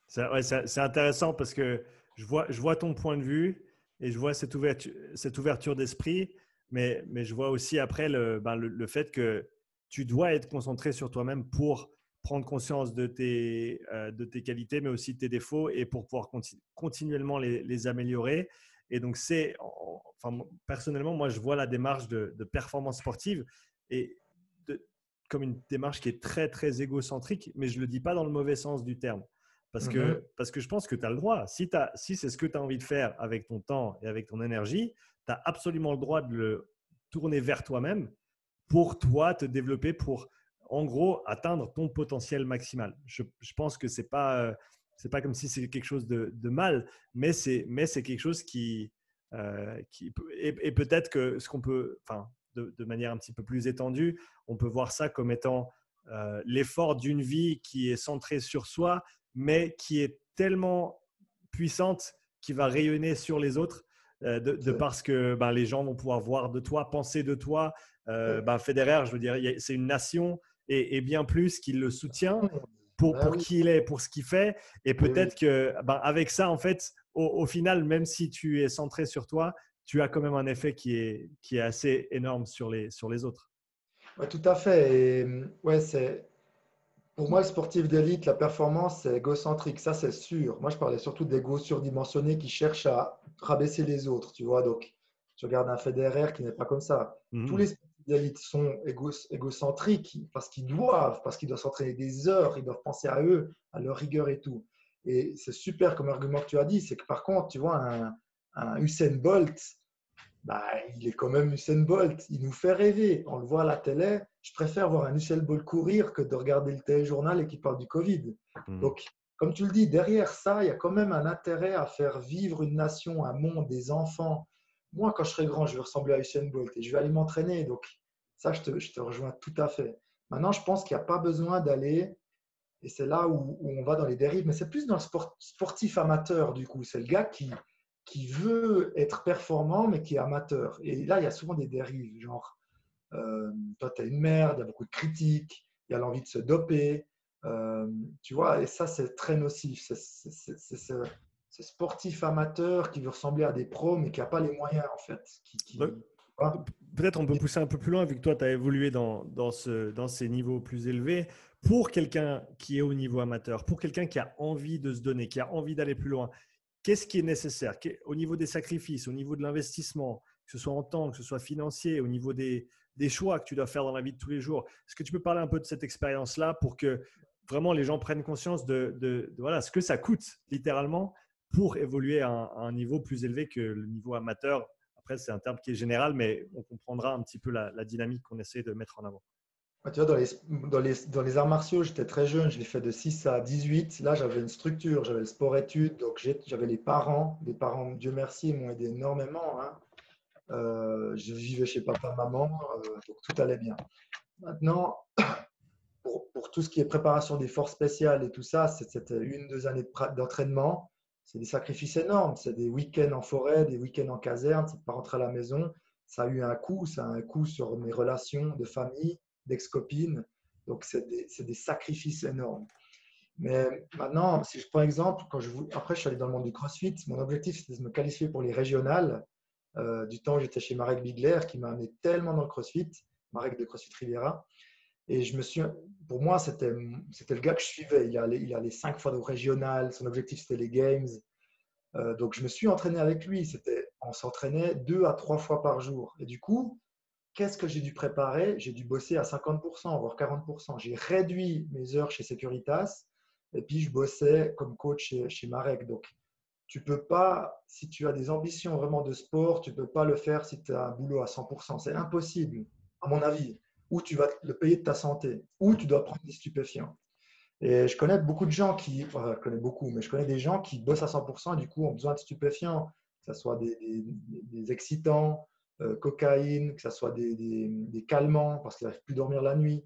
C'est intéressant parce que je vois, je vois ton point de vue et je vois cette ouverture, cette ouverture d'esprit, mais, mais je vois aussi après le, ben le, fait que tu dois être concentré sur toi-même pour prendre conscience de tes, euh, de tes qualités, mais aussi de tes défauts et pour pouvoir continuellement les, les, améliorer. Et donc, c'est, enfin, personnellement, moi, je vois la démarche de, de performance sportive et comme une démarche qui est très, très égocentrique, mais je ne le dis pas dans le mauvais sens du terme. Parce, que, mhm. parce que je pense que tu as le droit. Si, si c'est ce que tu as envie de faire avec ton temps et avec ton énergie, tu as absolument le droit de le tourner vers toi-même pour toi te développer, pour en gros atteindre ton potentiel maximal. Je, je pense que ce n'est pas, euh, c'est pas comme si c'est quelque chose de, de mal, mais c'est, mais c'est quelque chose qui, euh, qui et, et peut-être que ce qu'on peut, enfin, de, de, manière un petit peu plus étendue, on peut voir ça comme étant euh, l'effort d'une vie qui est centrée sur soi, mais qui est tellement puissante qu'il va rayonner sur les autres. Euh, de, parce que ben, les gens vont pouvoir voir de toi, penser de toi. Euh, ben, Federer, je veux dire, c'est une nation et, bien plus qui le soutient pour, bah pour qui il est, pour ce qu'il fait. Et peut-être que ben, avec ça, en fait, au, final, même si tu es centré sur toi, tu as quand même un effet qui est, qui est assez énorme sur les, sur les autres. Ouais, tout à fait. Et, ouais, c'est pour moi, le sportif d'élite, la performance, c'est égocentrique, ça c'est sûr. Moi, je parlais surtout d'ego surdimensionné qui cherche à rabaisser les autres, tu vois. Donc, tu regardes un Federer qui n'est pas comme ça. Mhm. Tous les d'élite sont égocentriques parce qu'ils doivent, parce qu'ils doivent s'entraîner des heures, ils doivent penser à eux, à leur rigueur et tout. Et c'est super comme argument que tu as dit, c'est que par contre, tu vois, un, un Usain Bolt, bah, il est quand même Usain Bolt. Il nous fait rêver. On le voit à la télé. Je préfère voir un Usain Bolt courir que de regarder le téléjournal et qui parle du Covid. Hmm. Donc, comme tu le dis, derrière ça, il y a quand même un intérêt à faire vivre une nation, un monde, des enfants. Moi, quand je serai grand, je vais ressembler à Usain Bolt et je vais aller m'entraîner. Donc, ça, je te, rejoins tout à fait. Maintenant, je pense qu'il n'y a pas besoin d'aller, et c'est là où, on va dans les dérives, mais c'est plus dans le sport, sportif amateur, du coup. C'est le gars qui, qui veut être performant, mais qui est amateur. Et là, il y a souvent des dérives, genre, euh, toi, tu as une merde, il y a beaucoup de critiques, il y a l'envie de se doper, euh, tu vois, et ça, c'est très nocif. C'est ce sportif amateur qui veut ressembler à des pros, mais qui n'a pas les moyens, en fait. Peut-être on peut pousser un peu plus loin, vu que toi, tu as évolué dans, dans, ce, dans ces niveaux plus élevés. Pour quelqu'un qui est au niveau amateur, pour quelqu'un qui a envie de se donner, qui a envie d'aller plus loin, Qu'est-ce qui est nécessaire? Au niveau des sacrifices, au niveau de l'investissement, que ce soit en temps, que ce soit financier, au niveau des, choix que tu dois faire dans la vie de tous les jours Est-ce que tu peux parler un peu de cette expérience-là pour que vraiment les gens prennent conscience de, voilà, ce que ça coûte littéralement pour évoluer à un, niveau plus élevé que le niveau amateur Après, c'est un terme qui est général, mais on comprendra un petit peu la dynamique qu'on essaie de mettre en avant. Tu vois, dans les, arts martiaux, j'étais très jeune, je l'ai fait de 6 à 18. Là, j'avais une structure, j'avais le sport-études, donc j'avais les parents. Les parents, Dieu merci, m'ont aidé énormément. Hein. Euh, je vivais chez papa, maman, euh, donc tout allait bien. Maintenant, [coughs] pour, pour, tout ce qui est préparation des forces spéciales et tout ça, c'était une, deux années d'entraînement. C'est des sacrifices énormes. C'est des week-ends en forêt, des week-ends en caserne, c'est pas rentrer à la maison. Ça a eu un coût, ça a un coût sur mes relations de famille d'ex-copines. Donc, c'est des, sacrifices énormes. Mais maintenant, si je prends exemple, quand je, après, je suis allé dans le monde du CrossFit. Mon objectif, c'était de me qualifier pour les régionales. Euh, du temps j'étais chez Marek Bigler, qui m'a amené tellement dans le CrossFit, Marek de CrossFit Riviera. Et je me suis, pour moi, c'était, le gars que je suivais. Il allait, cinq fois au régional. Son objectif, c'était les Games. Euh, donc, je me suis entraîné avec lui. On s'entraînait deux à trois fois par jour. Et du coup, qu'est-ce que j'ai dû préparer? J'ai dû bosser à 50%, voire 40%. J'ai réduit mes heures chez Securitas et puis je bossais comme coach chez, Marek. Donc, tu peux pas, si tu as des ambitions vraiment de sport, tu peux pas le faire si tu as un boulot à 100%. C'est impossible, à mon avis. Ou tu vas le payer de ta santé, ou tu dois prendre des stupéfiants. Et je connais beaucoup de gens qui, je connais beaucoup, mais je connais des gens qui bossent à 100% et du coup ont besoin de stupéfiants, que ce soit des, excitants, euh, cocaïne, que ce soit des, calmants parce qu'ils n'arrivent plus à dormir la nuit,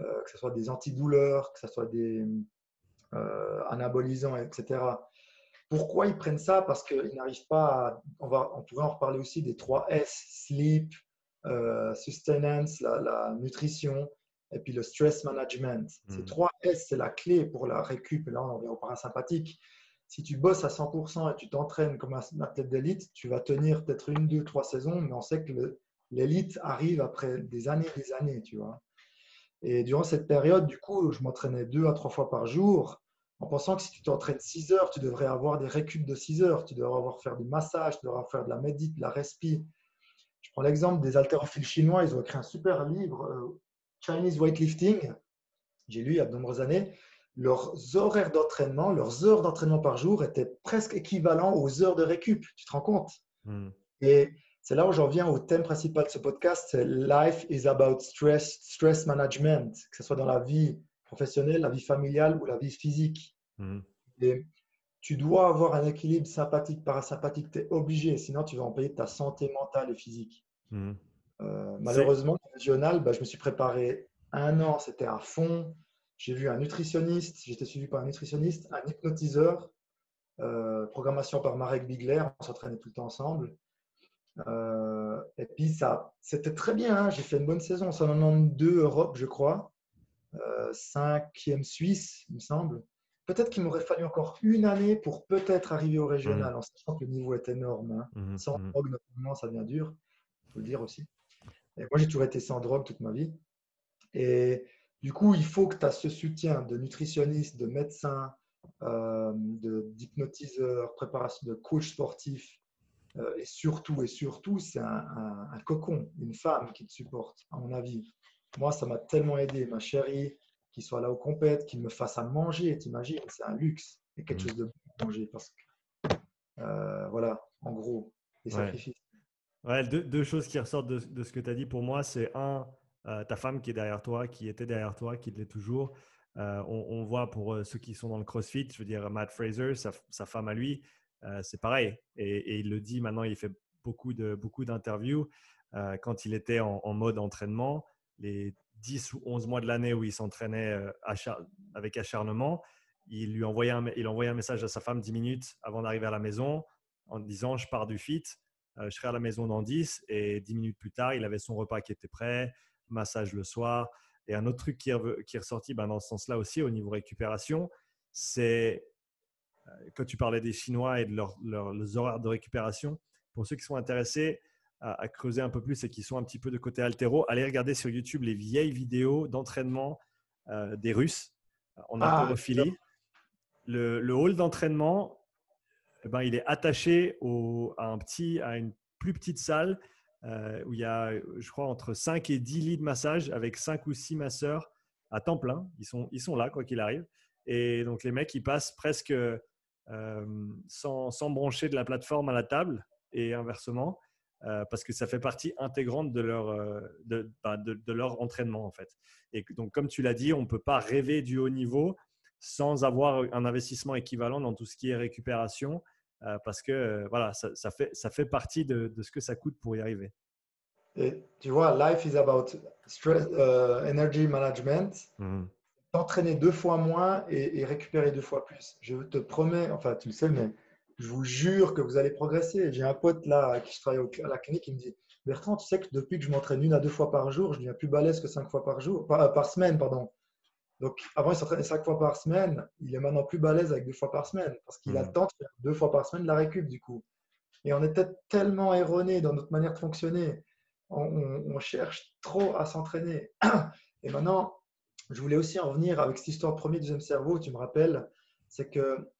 euh, que ce soit des antidouleurs, que ce soit des euh, anabolisants, etc. Pourquoi ils prennent ça? Parce qu'ils n'arrivent pas à. On, on pourrait en reparler aussi des 3 S sleep, sustenance, la, nutrition, et puis le stress management. Ces 3 hmm. S, c'est la clé pour la récup. Là, on revient au parasympathique si tu bosses à 100% et tu t'entraînes comme un athlète d'élite, tu vas tenir peut-être une, deux, trois saisons, mais on sait que l'élite arrive après des années et des années, tu vois. Et durant cette période, du coup, je m'entraînais deux à trois fois par jour, en pensant que si tu t'entraînes 6 heures, tu devrais avoir des récup de 6 heures, tu devrais avoir faire du massage, tu devrais faire de la médite, de la respi. Je prends l'exemple des haltérophiles chinois, ils ont écrit un super livre, euh, Chinese weightlifting, j'ai lu il y a de nombreuses années, leurs horaires d'entraînement, leurs heures d'entraînement par jour étaient presque équivalents aux heures de récup. Tu te rends compte? Hmm. Et c'est là où j'en viens au thème principal de ce podcast, c'est Life is about stress, stress management, que ce soit dans la vie professionnelle, la vie familiale ou la vie physique. Hmm. Et tu dois avoir un équilibre sympathique, parasympathique, tu es obligé, sinon tu vas en payer ta santé mentale et physique. Hmm. Euh, malheureusement, régional, bah, je me suis préparé un an, c'était à fond. J'ai vu un nutritionniste, j'étais suivi par un nutritionniste, un hypnotiseur, euh, programmation par Marek Bigler, on s'entraînait tout le temps ensemble. Euh, et puis ça, c'était très bien, hein. j'ai fait une bonne saison, 192 Europe, je crois, cinquième Suisse, il me semble. Peut-être qu'il m'aurait fallu encore une année pour peut-être arriver au régional, mmh. en sachant que le niveau est énorme. Hein. Mmh, sans mmh. drogue, notamment, ça devient dur, il faut le dire aussi. Et moi, j'ai toujours été sans drogue toute ma vie. Et du coup, il faut que tu as ce soutien de nutritionniste, de médecin, euh, d'hypnotiseur, préparation de coach sportif. Euh, et surtout, et surtout, c'est un, cocon, une femme qui te supporte, à mon avis. Moi, ça m'a tellement aidé, ma chérie, qui soit là au compète, qui me fasse à manger, t'imagines, c'est un luxe et quelque mmh. chose de bon à manger parce que, euh, voilà, en gros, les sacrifices. Ouais, deux, choses qui ressortent de, de ce que tu as dit pour moi, c'est un, euh, ta femme qui est derrière toi, qui était derrière toi, qui l'est toujours. Euh, on, voit pour ceux qui sont dans le CrossFit, je veux dire Matt Fraser, sa, femme à lui, c'est pareil. Et, il le dit maintenant, il fait beaucoup de beaucoup d'interviews. quand il était en, mode entraînement, les 10 ou 11 mois de l'année où il s'entraînait avec acharnement, il lui envoyait un, il envoyait un message à sa femme 10 minutes avant d'arriver à la maison en disant je pars du fit, je serai à la maison dans 10 et 10 minutes plus tard, il avait son repas qui était prêt, massage le soir. Et un autre truc qui est, qui est ressorti ben, dans ce sens-là aussi au niveau récupération, c'est euh, quand tu parlais des Chinois et de leurs horaires de récupération. Pour ceux qui sont intéressés à, creuser un peu plus et qui sont un petit peu de côté altéro, allez regarder sur YouTube les vieilles vidéos d'entraînement euh, des Russes en ah, haltérophilie. Le, le, hall d'entraînement, eh ben, il est attaché au, à, un petit, à une plus petite salle euh, où il y a, je crois, entre 5 et 10 lits de massage avec 5 ou 6 masseurs à temps plein. Ils sont, ils sont là, quoi qu'il arrive. Et donc, les mecs, ils passent presque euh, sans, sans, brancher de la plateforme à la table et inversement, euh, parce que ça fait partie intégrante de leur, bah, de, de, leur entraînement, en fait. Et donc, comme tu l'as dit, on ne peut pas rêver du haut niveau sans avoir un investissement équivalent dans tout ce qui est récupération euh, parce que euh, voilà, ça, ça, fait, ça fait partie de, de, ce que ça coûte pour y arriver. Et tu vois, life is about stress, uh, energy management. Mhm. T'entraîner deux fois moins et, récupérer deux fois plus. Je te promets, enfin tu le sais, mais je vous jure que vous allez progresser. J'ai un pote là qui travaille à la clinique qui me dit Bertrand, tu sais que depuis que je m'entraîne une à deux fois par jour, je deviens plus balèze que cinq fois par jour, par, par semaine, pardon. Donc, avant, il s'entraînait cinq fois par semaine. Il est maintenant plus balèze avec deux fois par semaine parce qu'il a le temps de faire deux fois par semaine la récup, du coup. Et on était tellement erroné dans notre manière de fonctionner. On, cherche trop à s'entraîner. [clears throat] Et maintenant, je voulais aussi en venir avec cette histoire de premier, deuxième cerveau. Tu me rappelles, c'est que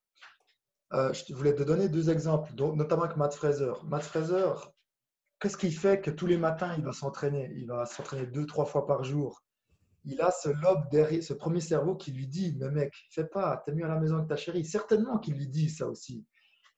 euh, je voulais te donner deux exemples, notamment avec Matt Fraser. Matt Fraser, qu'est-ce qui fait que tous les matins, il va s'entraîner? Il va s'entraîner deux, trois fois par jour il a ce lobe ce premier cerveau qui lui dit Mais mec, fais pas, t'es mieux à la maison avec ta chérie. Certainement qu'il lui dit ça aussi.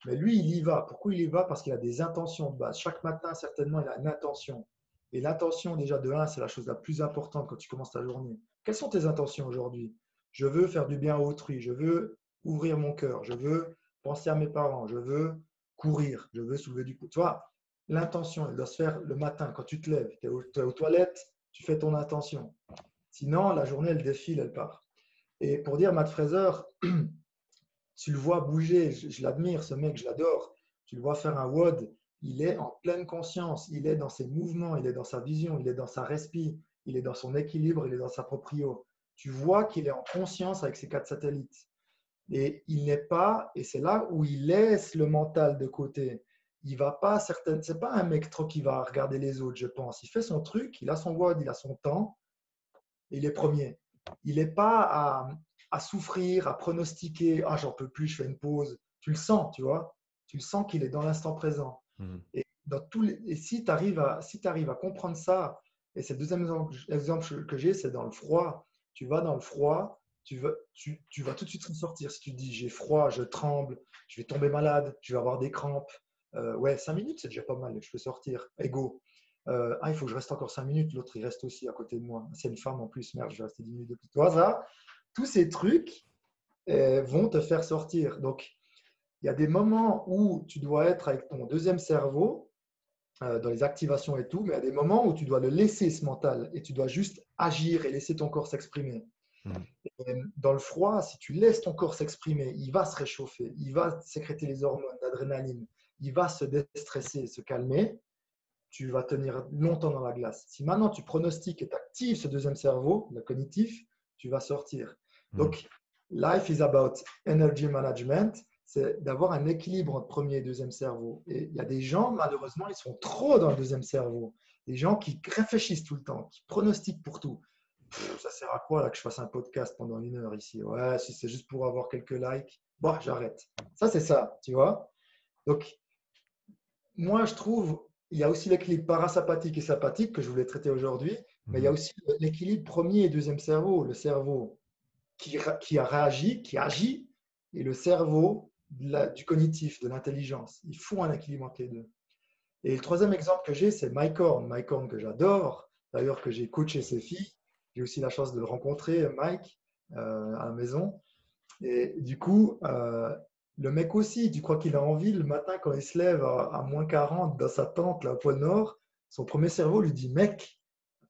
Mais lui, il y va. Pourquoi il y va? Parce qu'il a des intentions de base. Chaque matin, certainement, il a une intention. Et l'intention, déjà, de un, c'est la chose la plus importante quand tu commences ta journée. Quelles sont tes intentions aujourd'hui? Je veux faire du bien à autrui. Je veux ouvrir mon cœur. Je veux penser à mes parents. Je veux courir. Je veux soulever du coup. Tu vois, l'intention, elle doit se faire le matin quand tu te lèves. Tu es, aux toilettes, tu fais ton intention. Sinon, la journée, elle défile, elle part. Et pour dire Matt Fraser, [clears throat] tu le vois bouger, je, l'admire, ce mec, je l'adore. Tu le vois faire un WOD, il est en pleine conscience, il est dans ses mouvements, il est dans sa vision, il est dans sa respi, il est dans son équilibre, il est dans sa proprio. Tu vois qu'il est en conscience avec ses quatre satellites. Et il n'est pas, et c'est là où il laisse le mental de côté. Il va pas certaines, c'est pas un mec trop qui va regarder les autres, je pense. Il fait son truc, il a son WOD, il a son temps, il est premier. Il n'est pas à, souffrir, à pronostiquer Ah, j'en peux plus, je fais une pause. Tu le sens, tu vois. Tu le sens qu'il est dans l'instant présent. Mhm. Et, dans tous et si tu arrives, à, si arrives à comprendre ça, Et c'est le deuxième exemple que j'ai, c'est dans le froid. Tu vas dans le froid, tu vas, tu, tu vas tout de suite sortir. Si tu dis j'ai froid, je tremble, je vais tomber malade, je vais avoir des crampes. Euh, ouais, cinq minutes, c'est déjà pas mal. Je peux sortir. Ego. Euh, ah, il faut que je reste encore cinq minutes. L'autre, il reste aussi à côté de moi. C'est une femme en plus. Merde, je vais rester 10 minutes de plus. Toi, ça, tous ces trucs euh, vont te faire sortir. Donc, il y a des moments où tu dois être avec ton deuxième cerveau dans les activations et tout, mais il y a des moments où tu dois le laisser, ce mental, et tu dois juste agir et laisser ton corps s'exprimer. Mmh. Dans le froid, si tu laisses ton corps s'exprimer, il va se réchauffer, il va sécréter les hormones d'adrénaline, il va se déstresser, se calmer. Tu vas tenir longtemps dans la glace. Si maintenant tu pronostiques et tu actives ce deuxième cerveau, le cognitif, tu vas sortir. Mmh. Donc, life is about energy management c'est d'avoir un équilibre entre premier et deuxième cerveau. Et il y a des gens, malheureusement, ils sont trop dans le deuxième cerveau. Des gens qui réfléchissent tout le temps, qui pronostiquent pour tout. Ça sert à quoi là que je fasse un podcast pendant une heure ici? Ouais, si c'est juste pour avoir quelques likes, bon, j'arrête. Ça, c'est ça, tu vois? Donc, moi, je trouve, il y a aussi l'équilibre parasympathique et sympathique que je voulais traiter aujourd'hui, mais il y a mhm. aussi l'équilibre premier et deuxième cerveau. Le cerveau qui, qui a réagi, qui agit, et le cerveau du cognitif, de l'intelligence. Il faut un équilibre entre les deux. Et le troisième exemple que j'ai, c'est Mike Horn. Mike Horn que j'adore, d'ailleurs que j'ai coaché ses filles. J'ai aussi la chance de le rencontrer, Mike, euh, à la maison. Et du coup, euh, le mec aussi, tu crois qu'il a envie le matin quand il se lève à, moins 40 dans sa tente, là, au pôle Nord, son premier cerveau lui dit Mec,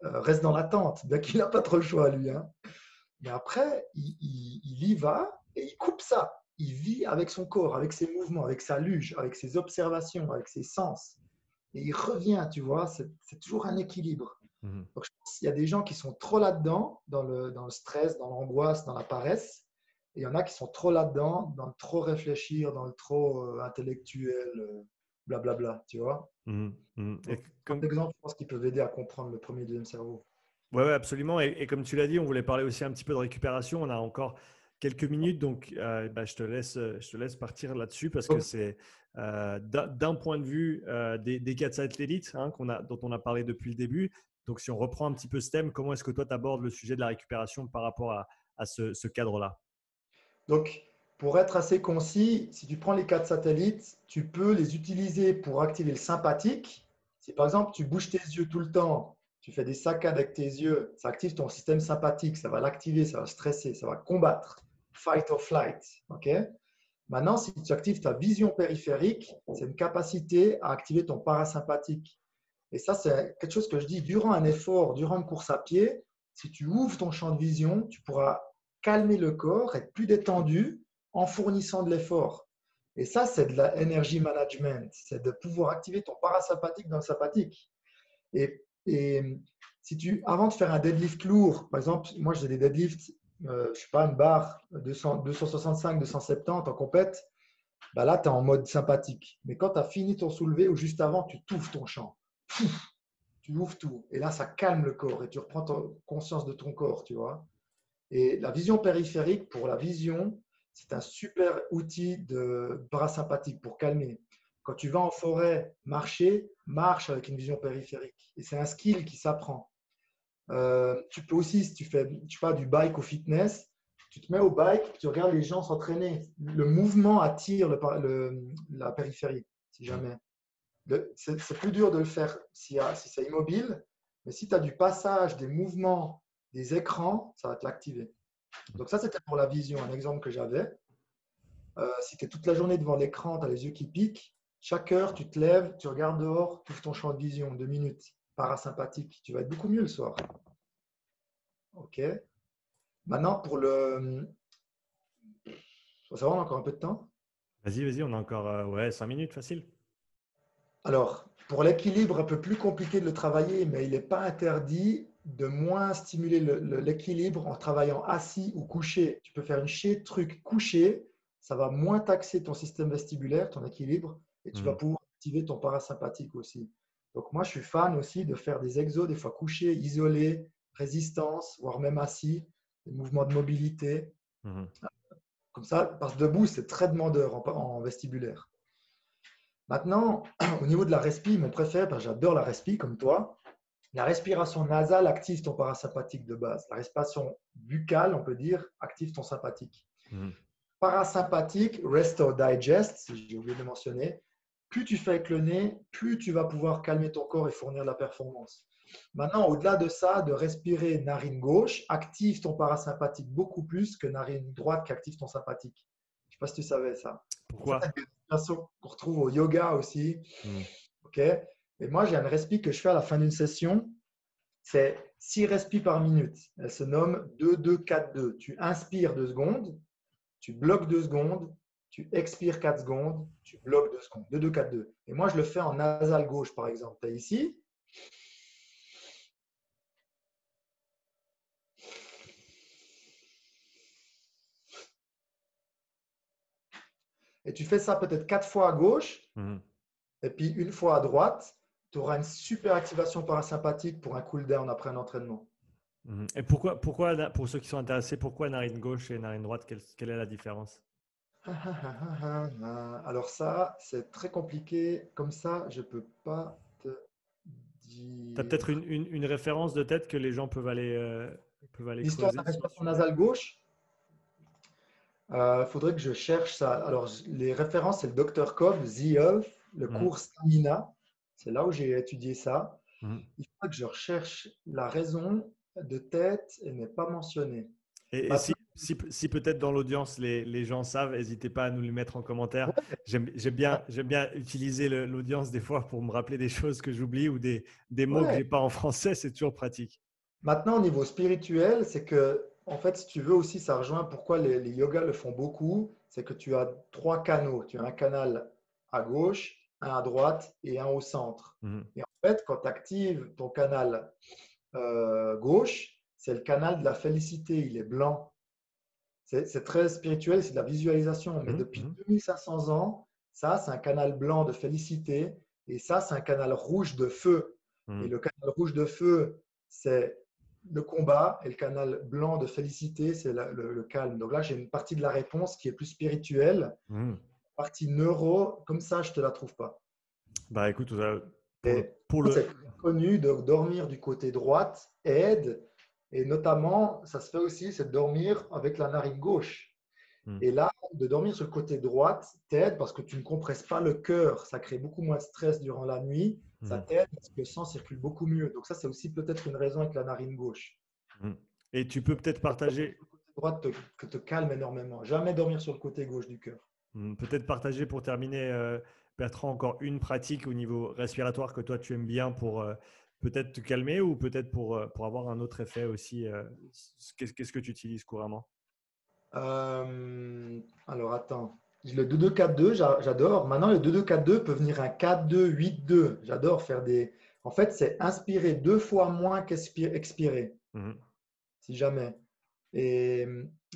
euh, reste dans la tente, bien qu'il n'a pas trop le choix, lui. Hein. Mais après, il, il, y va et il coupe ça il vit avec son corps, avec ses mouvements, avec sa luge, avec ses observations, avec ses sens. Et il revient, tu vois, c'est toujours un équilibre. Mhm. Donc, je qu'il y a des gens qui sont trop là-dedans, dans le, dans le stress, dans l'angoisse, dans la paresse. Et il y en a qui sont trop là-dedans, dans le trop réfléchir, dans le trop euh, intellectuel, blablabla, euh, bla, bla, tu vois. Mmh, mmh. Comme exemple, je pense qu'ils peuvent aider à comprendre le premier et deuxième cerveau. Oui, ouais, absolument. Et, et, comme tu l'as dit, on voulait parler aussi un petit peu de récupération. On a encore quelques minutes, donc euh, bah, je, te laisse, je te laisse partir là-dessus parce que c'est euh, d'un point de vue euh, des, des 4 satellites hein, qu'on a, dont on a parlé depuis le début. Donc, si on reprend un petit peu ce thème, comment est-ce que toi, tu abordes le sujet de la récupération par rapport à, ce cadre-là? Donc, pour être assez concis, si tu prends les quatre satellites, tu peux les utiliser pour activer le sympathique. Si par exemple, tu bouges tes yeux tout le temps, tu fais des saccades avec tes yeux, ça active ton système sympathique, ça va l'activer, ça va stresser, ça va combattre fight or flight. ok? Maintenant, si tu actives ta vision périphérique, c'est une capacité à activer ton parasympathique. Et ça, c'est quelque chose que je dis durant un effort, durant une course à pied. Si tu ouvres ton champ de vision, tu pourras calmer le corps, être plus détendu en fournissant de l'effort. Et ça, c'est de la management. C'est de pouvoir activer ton parasympathique dans le sympathique. Et, et si tu, avant de faire un deadlift lourd, par exemple, moi j'ai des deadlifts euh, je ne sais pas, une barre 265, 270 en compète, bah là, tu es en mode sympathique. Mais quand tu as fini ton soulevé ou juste avant, tu touffes ton champ. Tu ouvres tout. Et là, ça calme le corps et tu reprends conscience de ton corps, tu vois. Et la vision périphérique, pour la vision, c'est un super outil de bras sympathique pour calmer. Quand tu vas en forêt marcher, marche avec une vision périphérique. Et c'est un skill qui s'apprend. Euh, tu peux aussi, si tu fais tu pas, du bike au fitness, tu te mets au bike, tu regardes les gens s'entraîner. Le mouvement attire la périphérie, si jamais. C'est plus dur de le faire si, si c'est immobile, mais si tu as du passage, des mouvements, des écrans, ça va te l'activer. Donc ça, c'était pour la vision, un exemple que j'avais. Euh, si tu es toute la journée devant l'écran, tu as les yeux qui piquent, chaque heure, tu te lèves, tu regardes dehors, tu ouvres ton champ de vision, deux minutes parasympathique. Tu vas être beaucoup mieux le soir. OK. Maintenant, pour le. Faut savoir, on a encore un peu de temps? Vas-y, vas-y, on a encore euh, ouais, 5 minutes, facile. Alors, pour l'équilibre, un peu plus compliqué de le travailler, mais il n'est pas interdit de moins stimuler l'équilibre en travaillant assis ou couché. Tu peux faire une chier truc couché, ça va moins taxer ton système vestibulaire, ton équilibre, et tu vas hmm. pouvoir activer ton parasympathique aussi. Donc moi, je suis fan aussi de faire des exos, des fois couchés, isolés, résistance, voire même assis, des mouvements de mobilité. Mhm. Comme ça, parce que debout, c'est très demandeur en, vestibulaire. Maintenant, [clears throat] au niveau de la respi, mon préféré, j'adore la respi comme toi. La respiration nasale active ton parasympathique de base. La respiration buccale, on peut dire, active ton sympathique. Mhm. Parasympathique, rest or digest, si j'ai oublié de mentionner. Plus tu fais avec le nez, plus tu vas pouvoir calmer ton corps et fournir de la performance. Maintenant, au-delà de ça, de respirer narine gauche active ton parasympathique beaucoup plus que narine droite qui active ton sympathique. Sais pas si tu savais ça. Pourquoi C'est une qu'on retrouve au yoga aussi. Mhm. Ok. Et moi, j'ai une respi que je fais à la fin d'une session. C'est 6 respis par minute. Elle se nomme 2-2-4-2. Tu inspires 2 secondes, tu bloques 2 secondes, tu expires 4 secondes, tu bloques 2 secondes. 2-2-4-2. Et moi, je le fais en nasal gauche, par exemple. Tu es ici. Et tu fais ça peut-être 4 fois à gauche Mhm. et puis une fois à droite. Tu auras une super activation parasympathique pour un cool down après un entraînement. Mhm. Et pourquoi, pourquoi, pour ceux qui sont intéressés, pourquoi narine gauche et narine droite quelle, quelle est la différence? [laughs] Alors ça, c'est très compliqué. Comme ça, je peux pas te dire. Tu as peut-être une, une- une référence de tête que les gens peuvent aller, euh, peuvent aller L'histoire de la respiration nasale gauche. Il faudrait que je cherche ça. Alors, je- les références, c'est le Dr. Cobb, The Health, le Mhm. cours Stamina. C'est là où j'ai étudié ça. Mhm. Il faudrait que je recherche la raison de tête. Elle n'est pas mentionnée. Et, et si, si- si peut-être dans l'audience, les, les gens savent, n'hésitez pas à nous le mettre en commentaire. J'aime bien, utiliser l'audience des fois pour me rappeler des choses que j'oublie ou des, des mots que Ouais. j'ai pas en français. C'est toujours pratique. Maintenant, au niveau spirituel, c'est que, en fait, si tu veux aussi, ça rejoint pourquoi les, les yogas le font beaucoup. C'est que tu as trois canaux. Tu as un canal à gauche, un à droite et un au centre. Mhm. Et en fait, quand tu actives ton canal euh, gauche, c'est le canal de la félicité. Il est blanc. C'est très spirituel, c'est de la visualisation. Mais Mhm, depuis mhm. 2500 ans, ça, c'est un canal blanc de félicité. Et ça, c'est un canal rouge de feu. Mhm. Et le canal rouge de feu, c'est le combat. Et le canal blanc de félicité, c'est le, le calme. Donc là, j'ai une partie de la réponse qui est plus spirituelle. Mhm. Partie neuro, comme ça, je ne te la trouve pas. Bah écoute, euh, pour, le- Et pour le, C'est connu de dormir du côté droite aide. Et notamment, ça se fait aussi, c'est de dormir avec la narine gauche. Hmm. Et là, de dormir sur le côté droite t'aide parce que tu ne compresses pas le cœur. Ça crée beaucoup moins de stress durant la nuit. Ça Mhm. t'aide parce que le sang circule beaucoup mieux. Donc ça, c'est aussi peut-être une raison avec la narine gauche. Et tu peux peut-être partager, Le côté droite te, que te calme énormément. Jamais dormir sur le côté gauche du cœur. Hmm, peut-être partager pour terminer, euh, Bertrand, encore une pratique au niveau respiratoire que toi tu aimes bien pour euh, peut-être te calmer ou peut-être pour, euh, pour avoir un autre effet aussi. euh, Qu'est-ce que tu utilises couramment? Alors attends. Le 2-2-4-2, j'a- j'adore. Maintenant, le 2-2-4-2 peut venir un 4-2-8-2. J'adore faire des. En fait, c'est inspirer deux fois moins qu'expirer, Mhm. si jamais. Et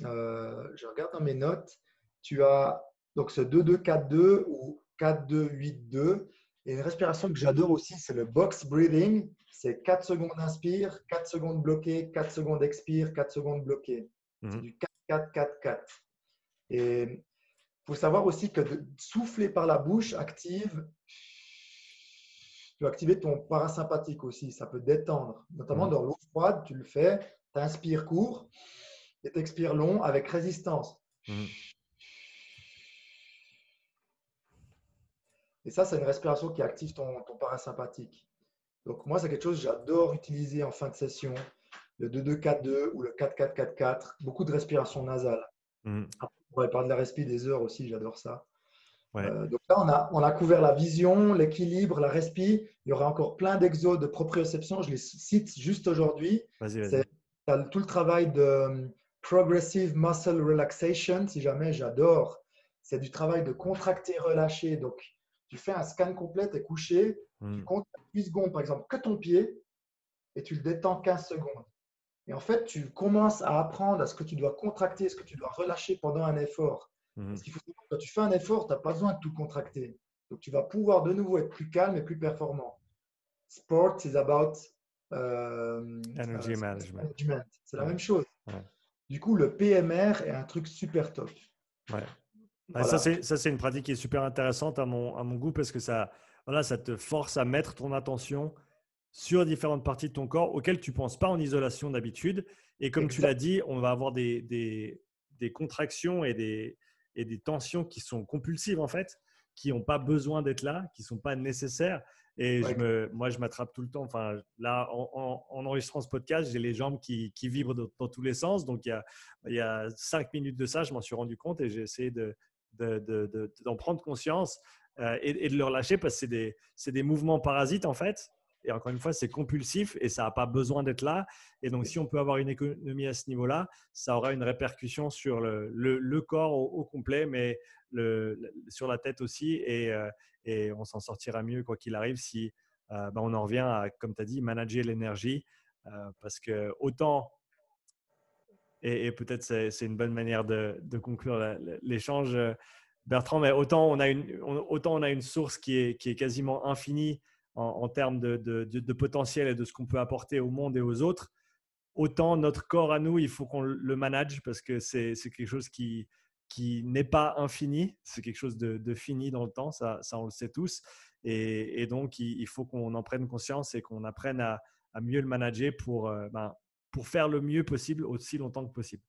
euh, je regarde dans mes notes. Tu as donc ce 2-2-4-2 ou 4-2-8-2. Et une respiration que j'adore aussi, c'est le box breathing. C'est 4 secondes inspire, 4 secondes bloqué, 4 secondes expire, 4 secondes bloqué. C'est Mhm. du 4-4-4-4. Et il faut savoir aussi que de souffler par la bouche active, tu peux activer ton parasympathique aussi. Ça peut détendre. Notamment Mhm. dans l'eau froide, tu le fais, tu inspires court et tu expires long avec résistance. Mhm. Et ça, c'est une respiration qui active ton, ton parasympathique. Donc moi, c'est quelque chose que j'adore utiliser en fin de session. Le 2-2-4-2 ou le 4-4-4-4. Beaucoup de respiration nasale. On pourrait parler de la respi des heures aussi, j'adore ça. Ouais. Euh, donc là, on a, on a couvert la vision, l'équilibre, la respi. Il y aura encore plein d'exos de proprioception. Je les cite juste aujourd'hui. Vas-y, vas-y. Tu tout le travail de euh, Progressive Muscle Relaxation, si jamais j'adore. C'est du travail de contracter, relâcher. Donc, tu fais un scan complet, tu es couché, tu Mhm. comptes 8 secondes, par exemple, que ton pied, et tu le détends 15 secondes. Et en fait, tu commences à apprendre à ce que tu dois contracter, ce que tu dois relâcher pendant un effort. Mhm. Parce qu'il faut savoir que quand tu fais un effort, tu n'as pas besoin de tout contracter. Donc, tu vas pouvoir de nouveau être plus calme et plus performant. Sport is about euh, Energy euh, management. management. C'est la même chose. Ouais. Du coup, le PMR est un truc super top. Ouais. Voilà. Ça, c'est une pratique qui est super intéressante à mon, à mon goût parce que ça, voilà, ça te force à mettre ton attention sur différentes parties de ton corps auxquelles tu ne penses pas en isolation d'habitude. Et comme tu l'as dit, on va avoir des, des, des contractions et des, et des tensions qui sont compulsives en fait, qui n'ont pas besoin d'être là, qui ne sont pas nécessaires. Et je me, moi, je m'attrape tout le temps. Enfin, là, en, enregistrant ce podcast, j'ai les jambes qui, qui vibrent dans, tous les sens. Donc, il y, a, il y a cinq minutes de ça, je m'en suis rendu compte et j'ai essayé de, d'en de, de, prendre conscience euh, et, de le relâcher parce que c'est des, des mouvements parasites en fait. Et encore une fois, c'est compulsif et ça n'a pas besoin d'être là. Et donc, si on peut avoir une économie à ce niveau-là, ça aura une répercussion sur le, corps au, complet, mais sur la tête aussi. Et, euh, et on s'en sortira mieux, quoi qu'il arrive, si euh, ben, on en revient à, comme tu as dit, manager l'énergie. parce que autant et, peut-être c'est une bonne manière de, conclure l'échange, Bertrand, mais autant on, a une, autant on a une source qui est, qui est quasiment infinie en, termes de, de, potentiel et de ce qu'on peut apporter au monde et aux autres, autant notre corps à nous, il faut qu'on le manage parce que c'est quelque chose qui, qui n'est pas infini, c'est quelque chose de, fini dans le temps, ça, ça on le sait tous. Et, donc, il, faut qu'on en prenne conscience et qu'on apprenne à, à, mieux le manager pour, euh, ben, pour faire le mieux possible aussi longtemps que possible.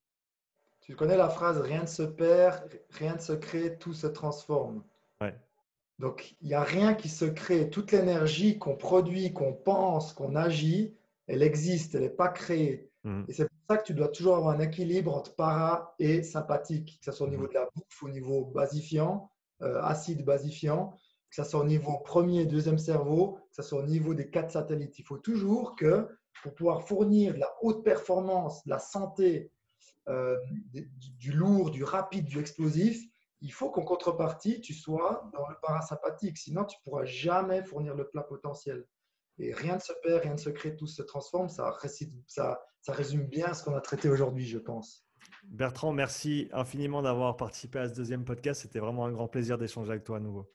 Tu connais la phrase rien ne se perd, rien ne se crée, tout se transforme. Donc, il n'y a rien qui se crée. Toute l'énergie qu'on produit, qu'on pense, qu'on agit, elle existe, elle n'est pas créée. Mhm. Et c'est pour ça que tu dois toujours avoir un équilibre entre para et sympathique, que ce soit au niveau mhm. de la bouffe, au niveau basifiant, euh, acide basifiant, que ce soit au niveau premier et deuxième cerveau, que ce soit au niveau des quatre satellites. Il faut toujours que pour pouvoir fournir de la haute performance, de la santé, euh, du, lourd, du rapide, du explosif, il faut qu'en contrepartie, tu sois dans le parasympathique. Sinon, tu ne pourras jamais fournir le plein potentiel. Et rien ne se perd, rien ne se crée, tout se transforme. Ça, ça, ça résume bien ce qu'on a traité aujourd'hui, je pense. Bertrand, merci infiniment d'avoir participé à ce deuxième podcast. C'était vraiment un grand plaisir d'échanger avec toi à nouveau.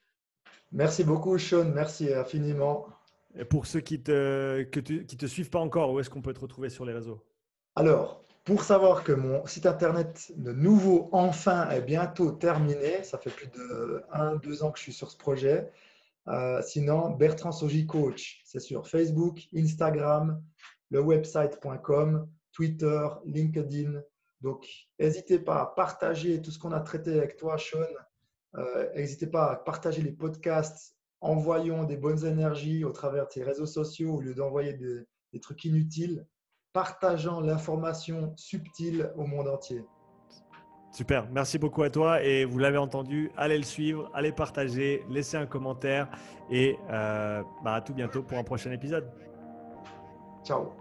Merci beaucoup, Sean. Merci infiniment. Et pour ceux qui ne te, qui te suivent pas encore, où est-ce qu'on peut te retrouver sur les réseaux? Alors, pour savoir que mon site internet de nouveau enfin est bientôt terminé, ça fait plus de 1-2 ans que je suis sur ce projet. Euh, sinon, Bertrand Soji Coach, c'est sur Facebook, Instagram, le website.com, Twitter, LinkedIn. Donc, n'hésitez pas à partager tout ce qu'on a traité avec toi, Sean. Euh, n'hésitez pas à partager les podcasts envoyons des bonnes énergies au travers de réseaux sociaux au lieu d'envoyer des, trucs inutiles, partageant l'information subtile au monde entier. Super, merci beaucoup à toi et vous l'avez entendu, allez le suivre, allez partager, laissez un commentaire et euh, bah, à tout bientôt pour un prochain épisode. Ciao.